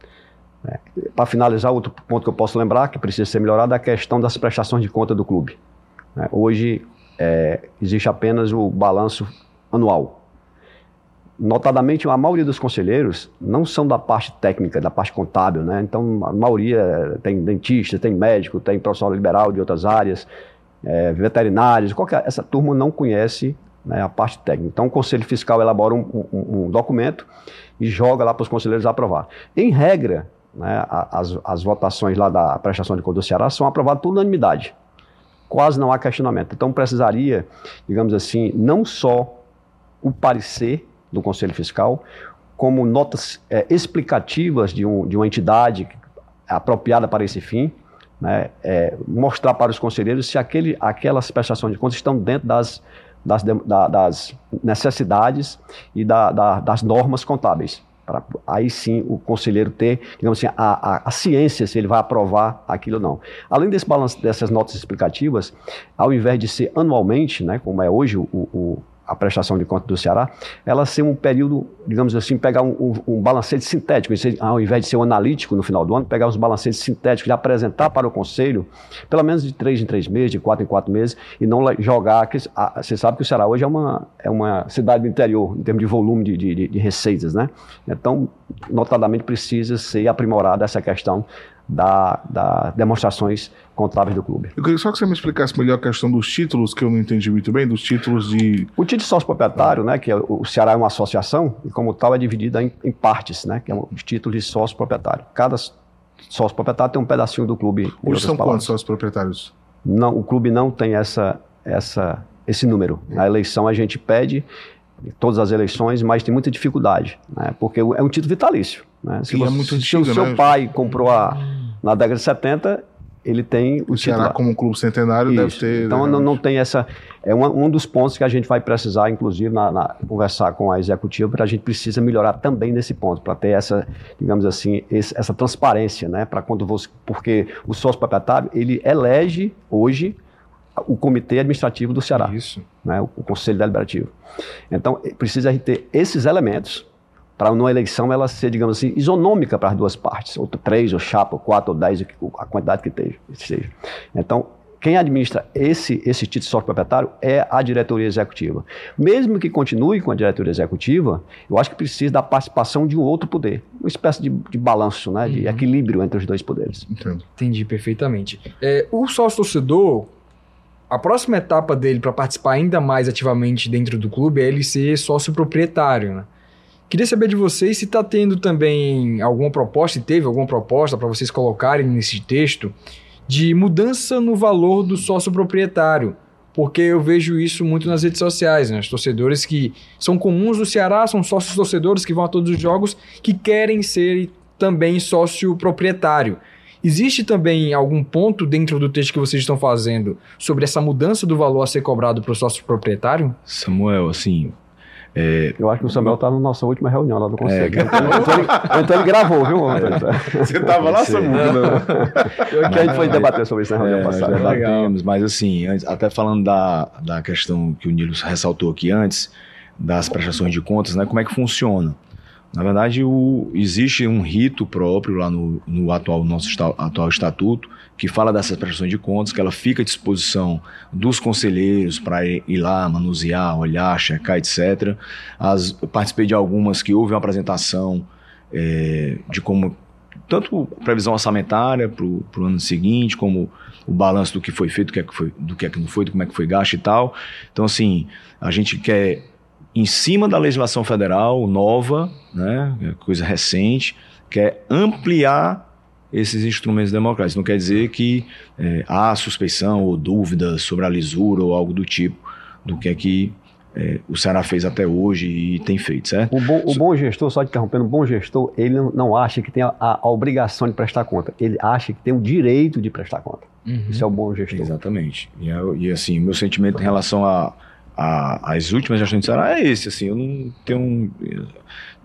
D: É, Para finalizar, outro ponto que eu posso lembrar, que precisa ser melhorado, é a questão das prestações de conta do clube. É, hoje, é, existe apenas o balanço anual. Notadamente, a maioria dos conselheiros não são da parte técnica, da parte contábil, né? Então, a maioria tem dentista, tem médico, tem profissional liberal de outras áreas, é, veterinários, qualquer, essa turma não conhece né, a parte técnica. Então, o Conselho Fiscal elabora um, um, um documento e joga lá para os conselheiros aprovar. Em regra, né, as, as votações lá da prestação de conta do Ceará são aprovadas por unanimidade. Quase não há questionamento. Então, precisaria, digamos assim, não só o parecer do Conselho Fiscal, como notas é, explicativas de, um, de uma entidade apropriada para esse fim, né, é, mostrar para os conselheiros se aquele, aquelas prestações de contas estão dentro das, das, da, das necessidades e da, da, das normas contábeis. Aí sim o conselheiro ter, digamos assim, a, a, a, ciência se ele vai aprovar aquilo ou não. Além desse balanço, dessas notas explicativas, ao invés de ser anualmente, né, como é hoje o, o a prestação de conta do Ceará, ela ser um período, digamos assim, pegar um, um, um balancete sintético, ao invés de ser um analítico no final do ano, pegar os balancetes sintéticos e apresentar para o Conselho, pelo menos de três em três meses, de quatro em quatro meses, e não jogar. Que, a, você sabe que o Ceará hoje é uma, é uma cidade do interior, em termos de volume de, de, de receitas, né? Então, notadamente, precisa ser aprimorada essa questão da, da demonstrações contábeis do clube.
B: Eu queria só que você me explicasse melhor a questão dos títulos, que eu não entendi muito bem, dos títulos de...
D: O título de sócio proprietário, né, que é, o Ceará é uma associação, e como tal é dividida em, em partes, né, que é um título de sócio proprietário. Cada sócio proprietário tem um pedacinho do clube.
B: Hoje são palavras. quantos sócios proprietários?
D: Não, o clube não tem essa, essa, esse número. Na eleição a gente pede todas as eleições, mas tem muita dificuldade, né? porque é um título vitalício. Né? Se,
B: é
D: você, é
B: muito antigo,
D: se o seu
B: né?
D: pai comprou a, na década de 70, ele tem o,
B: o Ceará como um clube centenário Isso. deve ter.
D: Então não, não, tem essa. É uma, um dos pontos que a gente vai precisar, inclusive, na, na conversar com a executiva, para a gente precisa melhorar também nesse ponto, para ter essa, digamos assim, esse, essa transparência, né? Para quando você. Porque o sócio proprietário, ele elege hoje o comitê administrativo do Ceará. Isso. Né, o, o conselho deliberativo. Então, precisa ter esses elementos para uma eleição ela ser, digamos assim, isonômica para as duas partes, ou três, ou chapa, ou quatro, ou dez, a quantidade que seja. Então, quem administra esse, esse título de sócio proprietário é a diretoria executiva. Mesmo que continue com a diretoria executiva, eu acho que precisa da participação de um outro poder, uma espécie de, de balanço, né, de uhum. equilíbrio entre os dois poderes.
A: Entendo. Entendi perfeitamente. É, o sócio torcedor, a próxima etapa dele para participar ainda mais ativamente dentro do clube é ele ser sócio proprietário, né? Queria saber de vocês se está tendo também alguma proposta, e teve alguma proposta para vocês colocarem nesse texto, de mudança no valor do sócio proprietário. Porque eu vejo isso muito nas redes sociais, né? Os torcedores que são comuns do Ceará, são sócios torcedores que vão a todos os jogos, que querem ser também sócio proprietário. Existe também algum ponto dentro do texto que vocês estão fazendo sobre essa mudança do valor a ser cobrado para o sócio proprietário?
C: Samuel, assim,
D: é, eu acho que o Samuel está na nossa última reunião lá do Conselho. É, então, ele, então, ele, gravou, viu?
B: É. Você estava lá, Samuel?
D: Não. que a gente foi debater sobre isso na reunião é, passada.
C: Debatemos, mas assim, até falando da, da questão que o Nilo ressaltou aqui antes, das prestações de contas, né? Como é que funciona? Na verdade, o, existe um rito próprio lá no, no atual nosso esta, atual estatuto que fala dessas prestações de contas, que ela fica à disposição dos conselheiros para ir, lá, manusear, olhar, checar, etc. As, participei de algumas que houve uma apresentação é, de como tanto previsão orçamentária para o ano seguinte, como o balanço do que foi feito, do que, é que foi, do que é que não foi, do como é que foi gasto e tal. Então, assim, a gente quer em cima da legislação federal nova, né, é coisa recente, que é ampliar esses instrumentos democráticos. Não quer dizer que é, há suspeição ou dúvida sobre a lisura ou algo do tipo do que é que é, o Ceará fez até hoje e tem feito, certo?
D: O bom, o bom gestor, só interrompendo, o bom gestor, ele não acha que tem a, a, obrigação de prestar conta, ele acha que tem o direito de prestar conta. Uhum. Isso é o bom gestor.
C: Exatamente. E, e assim, meu sentimento em relação a a, as últimas gestões de Ceará é esse, assim, eu não tenho um,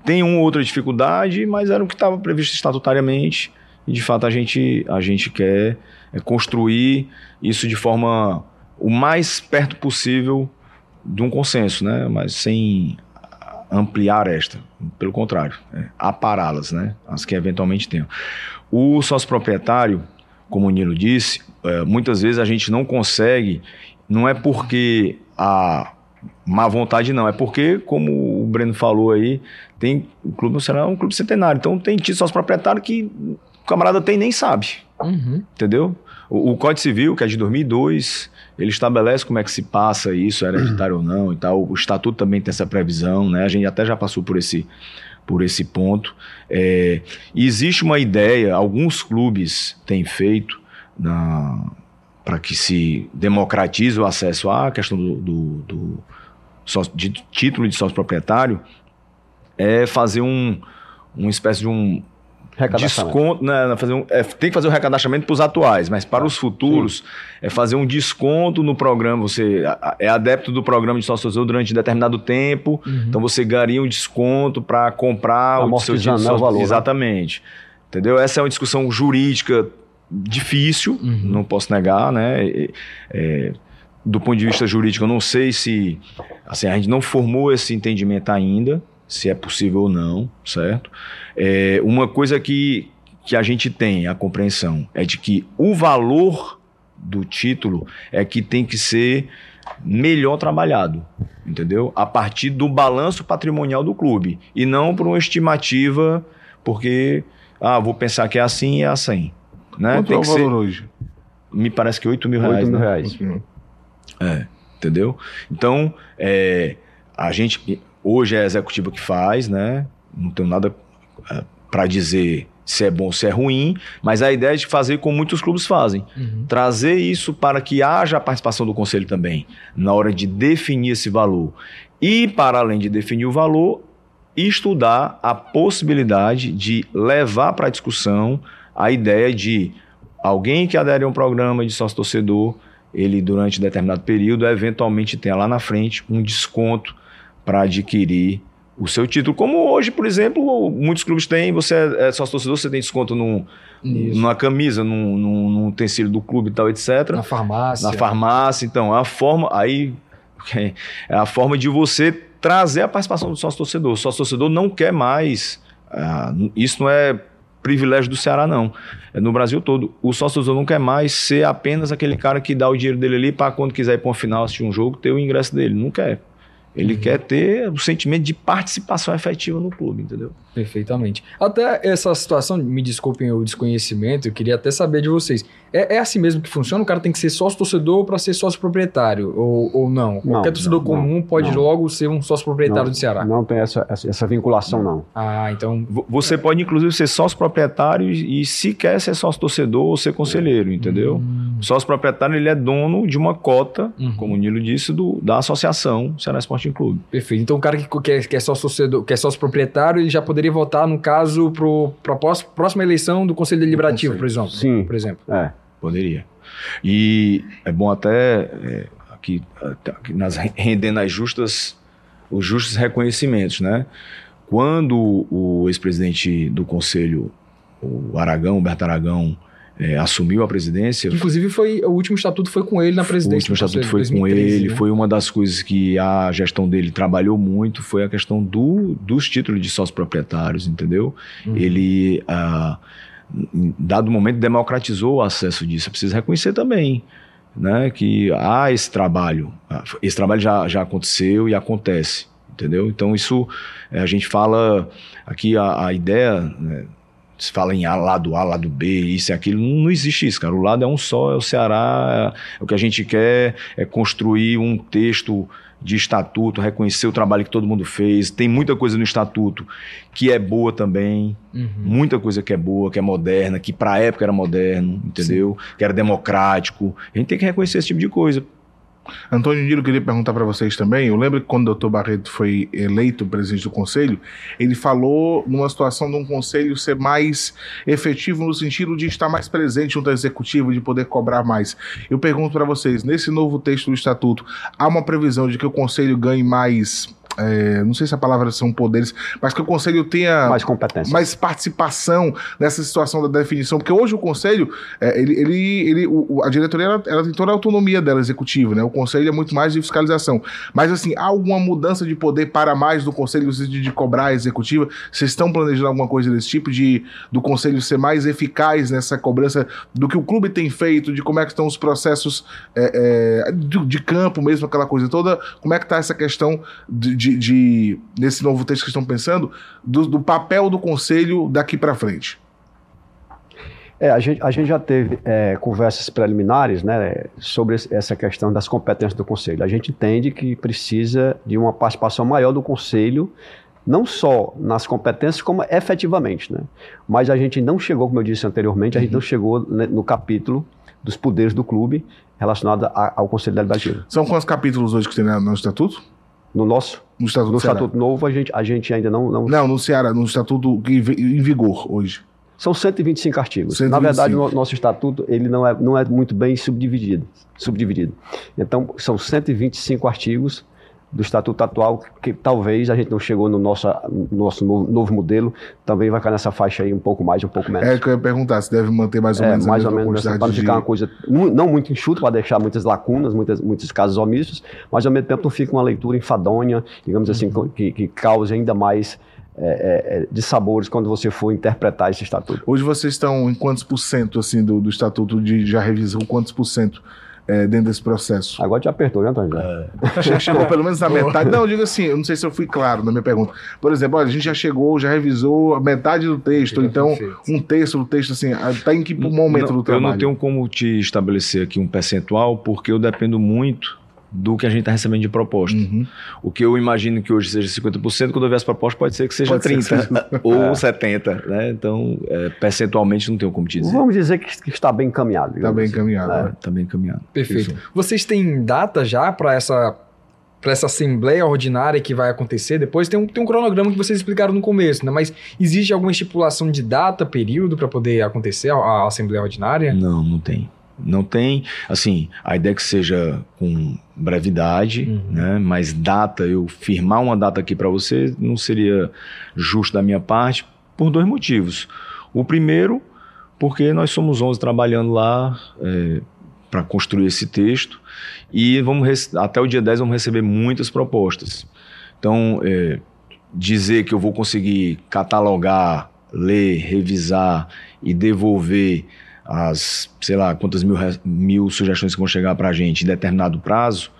C: tem uma outra dificuldade, mas era o que estava previsto estatutariamente e de fato a gente a gente quer é, construir isso de forma o mais perto possível de um consenso, né? Mas sem ampliar esta, pelo contrário, é, apará-las, né? As que eventualmente tenham. O sócio proprietário, como o Nilo disse, é, muitas vezes a gente não consegue, não é porque a má vontade não, é porque, como o Breno falou aí, tem o clube no Ceará é um clube centenário, então tem títulos sócio proprietário que o camarada tem nem sabe, uhum. entendeu? O, o, Código Civil, que é de 2002, ele estabelece como é que se passa isso, hereditário uhum. ou não e tal, o Estatuto também tem essa previsão, né, a gente até já passou por esse por esse ponto. É, existe uma ideia, alguns clubes têm feito na, para que se democratize o acesso à questão do, do, do sócio, de título de sócio proprietário, é fazer um, uma espécie de um desconto, né, fazer um, é, tem que fazer um recadastramento para os atuais, mas para os futuros Sim. é fazer um desconto no programa. Você é adepto do programa de sócio durante determinado tempo, uhum. então você ganharia um desconto para comprar o seu título.
D: Né, valor, né?
C: Exatamente. Né? Entendeu? Essa é uma discussão jurídica difícil, uhum. não posso negar, né? É, do ponto de vista jurídico, eu não sei se assim, a gente não formou esse entendimento ainda, se é possível ou não, certo? É, uma coisa que, que a gente tem a compreensão é de que o valor do título é que tem que ser melhor trabalhado, entendeu? A partir do balanço patrimonial do clube e não por uma estimativa, porque ah, vou pensar que é assim e é assim. Né?
B: Quanto Tem é o valor ser, hoje?
C: Me parece que 8 mil reais. 8
D: mil
C: né?
D: reais.
C: É, entendeu? Então, é, a gente hoje é a executiva que faz, né? Não tenho nada é, para dizer se é bom ou se é ruim, mas a ideia é de fazer como muitos clubes fazem. Uhum. Trazer isso para que haja a participação do conselho também, na hora de definir esse valor. E, para além de definir o valor, estudar a possibilidade de levar para a discussão a ideia de alguém que adere a um programa de sócio torcedor, ele durante determinado período, eventualmente tenha lá na frente um desconto para adquirir o seu título. Como hoje, por exemplo, muitos clubes têm, você é, é sócio torcedor, você tem desconto num, numa camisa, num, num, num utensílio do clube e tal, etc.
A: Na farmácia.
C: Na farmácia, então, é a forma, aí, é a forma de você trazer a participação do sócio torcedor. O sócio torcedor não quer mais, uh, isso não é privilégio do Ceará, não. É no Brasil todo. O sócio não quer mais ser apenas aquele cara que dá o dinheiro dele ali para quando quiser ir para uma final assistir um jogo, ter o ingresso dele. Não quer. Ele uhum. quer ter o sentimento de participação efetiva no clube, entendeu?
A: Perfeitamente. Até essa situação, me desculpem o desconhecimento, eu queria até saber de vocês. É, é assim mesmo que funciona? O cara tem que ser sócio torcedor para ser sócio proprietário? Ou, ou não? não Qualquer torcedor não, comum não, pode logo ser um sócio proprietário do Ceará?
D: Não tem essa, essa, essa, vinculação, não.
A: Ah, então.
C: Você pode, inclusive, ser sócio proprietário e, se quer ser sócio torcedor ou ser conselheiro, entendeu? Hum. O sócio proprietário ele é dono de uma cota, uhum. como o Nilo disse, do, da associação Ceará Sporting Clube.
A: Perfeito. Então o cara que, que, é, que é sócio torcedor, que é sócio proprietário, ele já poderia votar, no caso, para a próxima eleição do Conselho Deliberativo, por exemplo.
D: Sim.
A: Por exemplo.
C: É. Poderia. E é bom até é, aqui, aqui nas, rendendo as justas, os justos reconhecimentos, né? Quando o ex-presidente do Conselho, o Aragão, Humberto Aragão, é, assumiu a presidência.
A: Inclusive, foi o último estatuto foi com ele na presidência.
C: O último estatuto foi 2013, com ele. Né? Foi uma das coisas que a gestão dele trabalhou muito, foi a questão do, dos títulos de sócios proprietários, entendeu? Uhum. Ele, ah, em dado momento, democratizou o acesso disso. Precisa reconhecer também. Né, que há esse trabalho, ah, esse trabalho já, já aconteceu e acontece, entendeu? Então isso é, a gente fala aqui a, a ideia né, se fala em A, lado A, lado B, isso e aquilo, não, não, existe isso, cara. O lado é um só, é o Ceará. É, o que a gente quer é construir um texto de estatuto, reconhecer o trabalho que todo mundo fez. Tem muita coisa no estatuto que é boa também, uhum. muita coisa que é boa, que é moderna, que para a época era moderno, entendeu? Sim. Que era democrático. A gente tem que reconhecer esse tipo de coisa.
B: Antônio Nilo, queria perguntar para vocês também. Eu lembro que quando o doutor Barreto foi eleito presidente do conselho, ele falou numa situação de um conselho ser mais efetivo no sentido de estar mais presente junto ao executivo, de poder cobrar mais. Eu pergunto para vocês, nesse novo texto do estatuto, há uma previsão de que o conselho ganhe mais é, não sei se a palavra são poderes, mas que o conselho tenha
D: mais competência,
B: mais participação nessa situação da definição, porque hoje o conselho, é, ele, ele, ele o, a diretoria, ela, ela, tem toda a autonomia dela executiva, né? O conselho é muito mais de fiscalização, mas assim há alguma mudança de poder para mais do conselho sentido de cobrar a executiva? Vocês estão planejando alguma coisa desse tipo de do conselho ser mais eficaz nessa cobrança do que o clube tem feito, de como é que estão os processos é, é de, de, campo mesmo, aquela coisa toda? Como é que está essa questão de de, de, nesse novo texto que estão pensando, do, do papel do conselho daqui para frente?
D: É, a, gente, a gente já teve é, conversas preliminares né, sobre essa questão das competências do conselho. A gente entende que precisa de uma participação maior do conselho, não só nas competências, como efetivamente. Né? Mas a gente não chegou, como eu disse anteriormente, a gente uhum. não chegou né, no capítulo dos poderes do clube relacionado a, ao Conselho Deliberativo.
B: São quantos capítulos hoje que tem no Estatuto?
D: No nosso?
B: No Estatuto,
D: no estatuto Novo, a gente, a gente ainda não, não.
B: Não, no Ceará, no Estatuto em vigor hoje.
D: São 125 artigos. 125. Na verdade, o nosso estatuto ele não é, não é muito bem subdividido, subdividido. Então, são 125 artigos do estatuto atual, que talvez a gente não chegou no nosso, no nosso novo, novo, modelo, também vai ficar nessa faixa aí um pouco mais, um pouco menos.
B: É que eu ia perguntar, se deve manter mais ou é, menos
D: mais ou menos para não ficar uma coisa não muito enxuta, para deixar muitas lacunas, muitas, muitos casos omissos, mas ao mesmo tempo não fica uma leitura enfadonha, digamos assim, uhum. que, que cause ainda mais é, é, é, de sabores quando você for interpretar esse estatuto.
B: Hoje vocês estão em quantos por cento assim, do, do estatuto de já revisão, quantos por cento é, dentro desse processo.
D: Agora te apertou, né, Antônio?
B: É. Chegou pelo menos na metade. Não, digo assim, eu não sei se eu fui claro na minha pergunta. Por exemplo, olha, a gente já chegou, já revisou a metade do texto, então um terço do texto, assim, está em que momento
C: não,
B: do trabalho?
C: Eu não tenho como te estabelecer aqui um percentual, porque eu dependo muito do que a gente está recebendo de proposta. Uhum. O que eu imagino que hoje seja 50%, quando eu ver as propostas, pode ser que seja pode 30% ser ou é. 70%. Né? Então, é, percentualmente, não tenho como te dizer.
D: Vamos dizer que, que está bem encaminhado.
B: Está bem assim. encaminhado.
C: Está é. Tá bem encaminhado.
A: Perfeito. Isso. Vocês têm data já para essa para essa assembleia ordinária que vai acontecer depois, tem um, tem um cronograma que vocês explicaram no começo, né? Mas existe alguma estipulação de data, período para poder acontecer a, a, assembleia ordinária?
C: Não, não tem. Não tem, assim, a ideia é que seja com brevidade, uhum. né? Mas data, eu firmar uma data aqui para você não seria justo da minha parte por dois motivos. O primeiro, porque nós somos 11 trabalhando lá é, para construir esse texto e vamos até o dia 10 vamos receber muitas propostas. Então, é, dizer que eu vou conseguir catalogar, ler, revisar e devolver as, sei lá, quantas mil, mil sugestões que vão chegar para a gente em determinado prazo,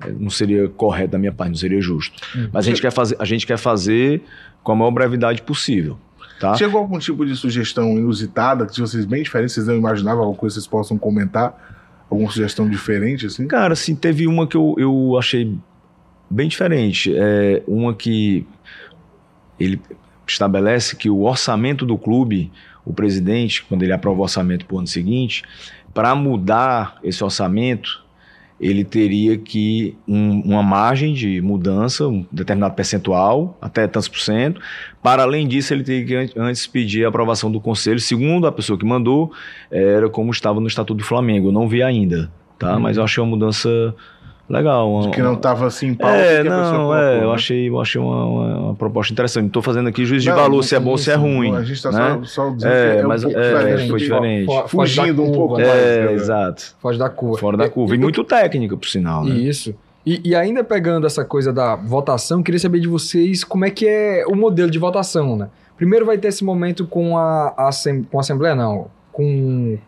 C: é, não seria correto da minha parte, não seria justo. Hum. Mas a gente, quer fazer, a gente quer fazer com a maior brevidade possível. Tá?
B: Chegou algum tipo de sugestão inusitada, que vocês bem diferentes, vocês não imaginavam alguma coisa que vocês possam comentar? Alguma sugestão diferente, assim?
C: Cara, assim, teve uma que eu, eu achei bem diferente. É uma que ele estabelece que o orçamento do clube, o presidente, quando ele aprova o orçamento para o ano seguinte, para mudar esse orçamento, ele teria que um, uma margem de mudança, um determinado percentual, até tantos por cento. Para além disso, ele teria que antes pedir a aprovação do conselho. Segundo a pessoa que mandou, era como estava no Estatuto do Flamengo. Eu não vi ainda, tá? Uhum. Mas eu achei uma mudança legal. Uma,
B: que não estava assim em pauta.
C: É, não, é, eu achei, eu achei uma, uma, uma proposta interessante. Não estou fazendo aqui juízo de valor, se é bom ou se é ruim.
B: A gente está
C: né?
B: só, só dizendo
C: é,
B: que é
C: mas
B: um
C: é, diferente. foi diferente.
B: Fugindo um pouco
C: mais. É, exato.
A: Foge da curva.
C: Fora da curva. E, e muito técnica, por sinal, né?
A: Isso. E, e, ainda pegando essa coisa da votação, queria saber de vocês como é que é o modelo de votação, né? Primeiro vai ter esse momento com a, a, com a Assembleia, não, com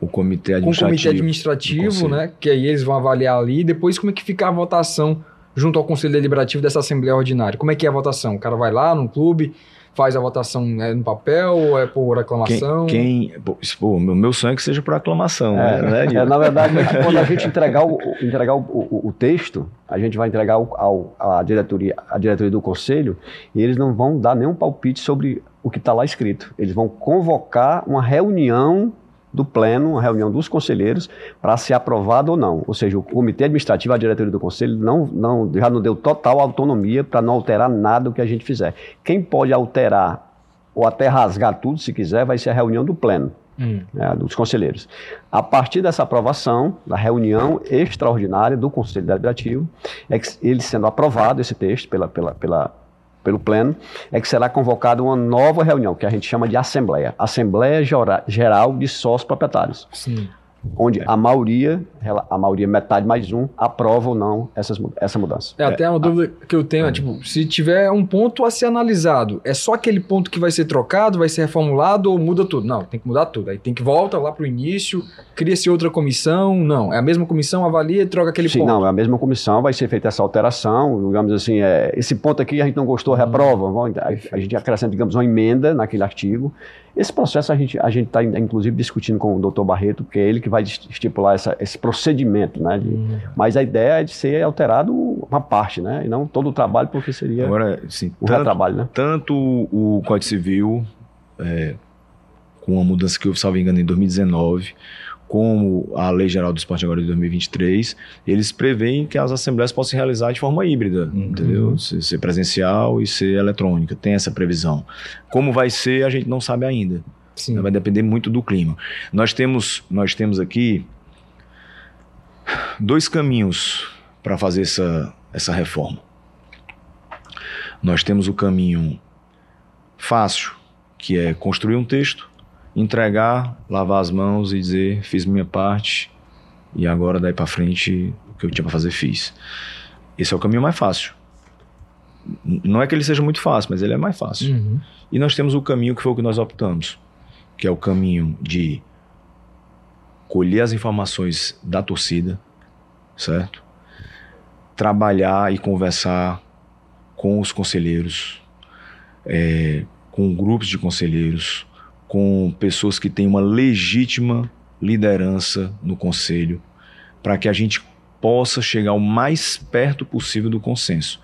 C: o comitê administrativo. Com o
A: comitê administrativo, né? Que aí eles vão avaliar ali. Depois, como é que fica a votação junto ao Conselho Deliberativo dessa Assembleia Ordinária? Como é que é a votação? O cara vai lá no clube, faz a votação é no papel ou é por aclamação?
C: Quem. quem pô, meu, meu sonho é que seja por aclamação. É, né,
D: é, na verdade, quando a gente entregar o, entregar o, o, o texto, a gente vai entregar ao, ao, a, diretoria, a diretoria do conselho e eles não vão dar nenhum palpite sobre o que está lá escrito. Eles vão convocar uma reunião do pleno, uma reunião dos conselheiros, para ser aprovado ou não. Ou seja, o comitê administrativo, a diretoria do conselho, não, não, já não deu total autonomia para não alterar nada do que a gente fizer. Quem pode alterar ou até rasgar tudo, se quiser, vai ser a reunião do pleno. Hum. Né, dos conselheiros. A partir dessa aprovação, da reunião extraordinária do Conselho Deliberativo, é que ele sendo aprovado, esse texto, pela, pela, pela pelo Pleno, é que será convocada uma nova reunião, que a gente chama de Assembleia. Assembleia Geral de Sócios Proprietários. Sim onde a maioria, a maioria metade mais um, aprova ou não essas, essa mudança.
A: É, até uma dúvida que eu tenho, é, tipo, se tiver um ponto a ser analisado, é só aquele ponto que vai ser trocado, vai ser reformulado ou muda tudo? Não, tem que mudar tudo. Aí tem que volta lá para o início, cria-se outra comissão, não, é a mesma comissão, avalia e troca aquele
D: Sim,
A: ponto.
D: não, é a mesma comissão, vai ser feita essa alteração, digamos assim, é, esse ponto aqui a gente não gostou, reprova, a gente acrescenta, digamos, uma emenda naquele artigo, esse processo a gente a gente está inclusive discutindo com o doutor Barreto, porque é ele que vai estipular essa, esse procedimento, né? De, hum. Mas a ideia é de ser alterado uma parte, né? E não todo o trabalho, porque seria
C: Agora, sim, um tanto, retrabalho, né? Tanto o Código Civil, é, com a mudança que eu salvo engano em 2019, como a Lei Geral do Esporte agora de 2023, eles preveem que as assembleias possam se realizar de forma híbrida, uhum. entendeu? Ser, ser, presencial e ser eletrônica, tem essa previsão. Como vai ser, a gente não sabe ainda. Sim. Vai depender muito do clima. Nós temos, nós temos aqui dois caminhos para fazer essa, essa reforma. Nós temos o caminho fácil, que é construir um texto, entregar, lavar as mãos e dizer fiz minha parte e agora daí para frente o que eu tinha para fazer fiz. Esse é o caminho mais fácil. Não é que ele seja muito fácil, mas ele é mais fácil. Uhum. E nós temos o caminho que foi o que nós optamos, que é o caminho de colher as informações da torcida, certo? Trabalhar e conversar com os conselheiros, é, com grupos de conselheiros, com pessoas que têm uma legítima liderança no conselho, para que a gente possa chegar o mais perto possível do consenso.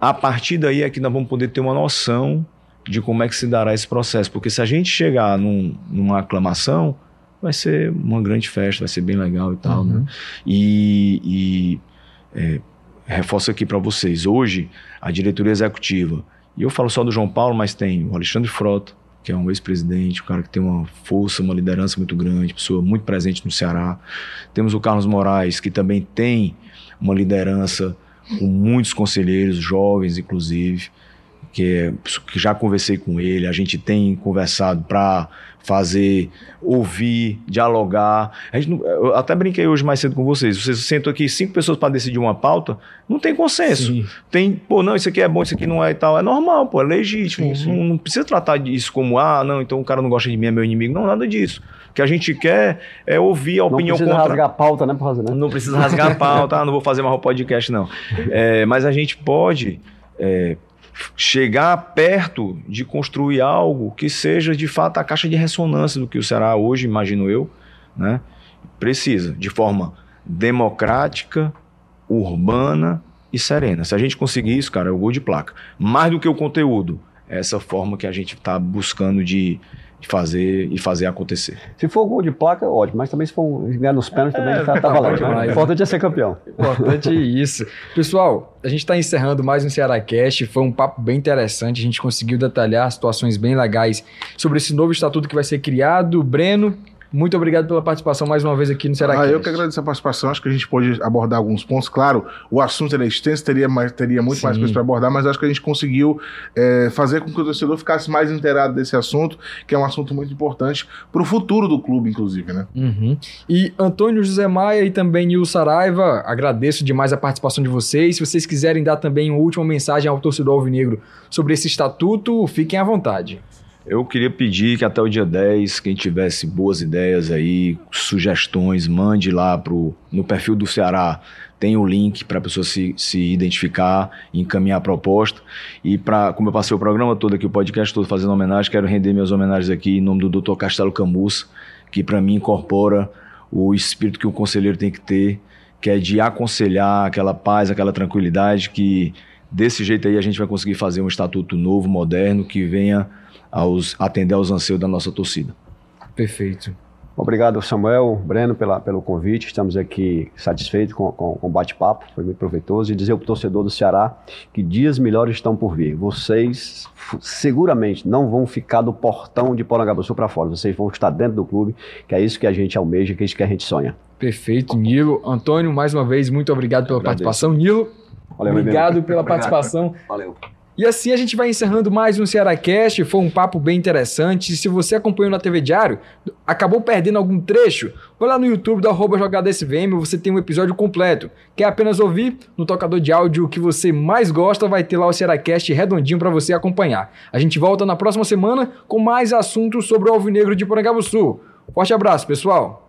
C: A partir daí é que nós vamos poder ter uma noção de como é que se dará esse processo, porque se a gente chegar num, numa aclamação, vai ser uma grande festa, vai ser bem legal e tal, né? uhum. né? E, e é, reforço aqui para vocês, hoje a diretoria executiva, e eu falo só do João Paulo, mas tem o Alexandre Frota, que é um ex-presidente, um cara que tem uma força, uma liderança muito grande, pessoa muito presente no Ceará. Temos o Carlos Moraes, que também tem uma liderança com muitos conselheiros, jovens inclusive, que, que já conversei com ele, a gente tem conversado para fazer, ouvir, dialogar. A gente não, eu até brinquei hoje mais cedo com vocês. Vocês sentam aqui cinco pessoas para decidir uma pauta, não tem consenso. Sim. Tem, pô, não, isso aqui é bom, isso aqui não é e tal. É normal, pô, é legítimo. Sim, sim. Não, não, precisa tratar disso como, ah, não, então o cara não gosta de mim, é meu inimigo. Não, nada disso. O que a gente quer é ouvir a opinião contra.
D: Não precisa rasgar a pauta, né, por né?
C: Não precisa rasgar a pauta, ah, não vou fazer mais um podcast, não. É, mas a gente pode. É, chegar perto de construir algo que seja de fato a caixa de ressonância do que o Ceará hoje, imagino eu, né? precisa, de forma democrática, urbana e serena. Se a gente conseguir isso, cara, é o gol de placa. Mais do que o conteúdo, é essa forma que a gente está buscando de, de fazer e fazer acontecer.
D: Se for gol de placa, ótimo, mas também se for ganhar nos pênaltis também é, tá, tá valendo. Né? O importante é ser campeão.
A: Importante isso. Pessoal, a gente está encerrando mais um Ceará Cast, foi um papo bem interessante, a gente conseguiu detalhar situações bem legais sobre esse novo estatuto que vai ser criado. Breno, muito obrigado pela participação mais uma vez aqui no Será
B: ah, Eu que agradeço a participação. Acho que a gente pode abordar alguns pontos. Claro, o assunto é extenso, teria, mais, teria muito Sim. mais coisas para abordar, mas acho que a gente conseguiu é, fazer com que o torcedor ficasse mais inteirado desse assunto, que é um assunto muito importante para o futuro do clube, inclusive, né?
A: Uhum. E Antônio José Maia e também Nil Saraiva, agradeço demais a participação de vocês. Se vocês quiserem dar também uma última mensagem ao torcedor alvinegro sobre esse estatuto, fiquem à vontade.
C: Eu queria pedir que até o dia 10, quem tivesse boas ideias aí, sugestões, mande lá pro, no perfil do Ceará. Tem o link para a pessoa se, se identificar, encaminhar a proposta. E para, como eu passei o programa todo aqui, o podcast todo fazendo homenagem, quero render minhas homenagens aqui em nome do Dr. Castelo Camus, que para mim incorpora o espírito que o conselheiro tem que ter, que é de aconselhar aquela paz, aquela tranquilidade, que desse jeito aí a gente vai conseguir fazer um estatuto novo, moderno, que venha aos, atender aos anseios da nossa torcida.
A: Perfeito.
D: Obrigado, Samuel, Breno, pela, pelo convite. Estamos aqui satisfeitos com, com, com o bate-papo, foi muito proveitoso. E dizer para o torcedor do Ceará que dias melhores estão por vir. Vocês seguramente não vão ficar do portão de Porangabuçu para fora. Vocês vão estar dentro do clube, que é isso que a gente almeja, que é isso que a gente sonha.
A: Perfeito, Nilo. Antônio, mais uma vez, muito obrigado pela participação. Nilo, Valeu, obrigado pela obrigado. participação. Valeu. E assim a gente vai encerrando mais um Cearacast. Foi um papo bem interessante. Se você acompanhou na TV Diário, acabou perdendo algum trecho, vai lá no YouTube do arroba você tem um episódio completo. Quer apenas ouvir? No tocador de áudio que você mais gosta, vai ter lá o Cearacast redondinho para você acompanhar. A gente volta na próxima semana com mais assuntos sobre o Alvinegro de Porangabuçu. Forte abraço, pessoal!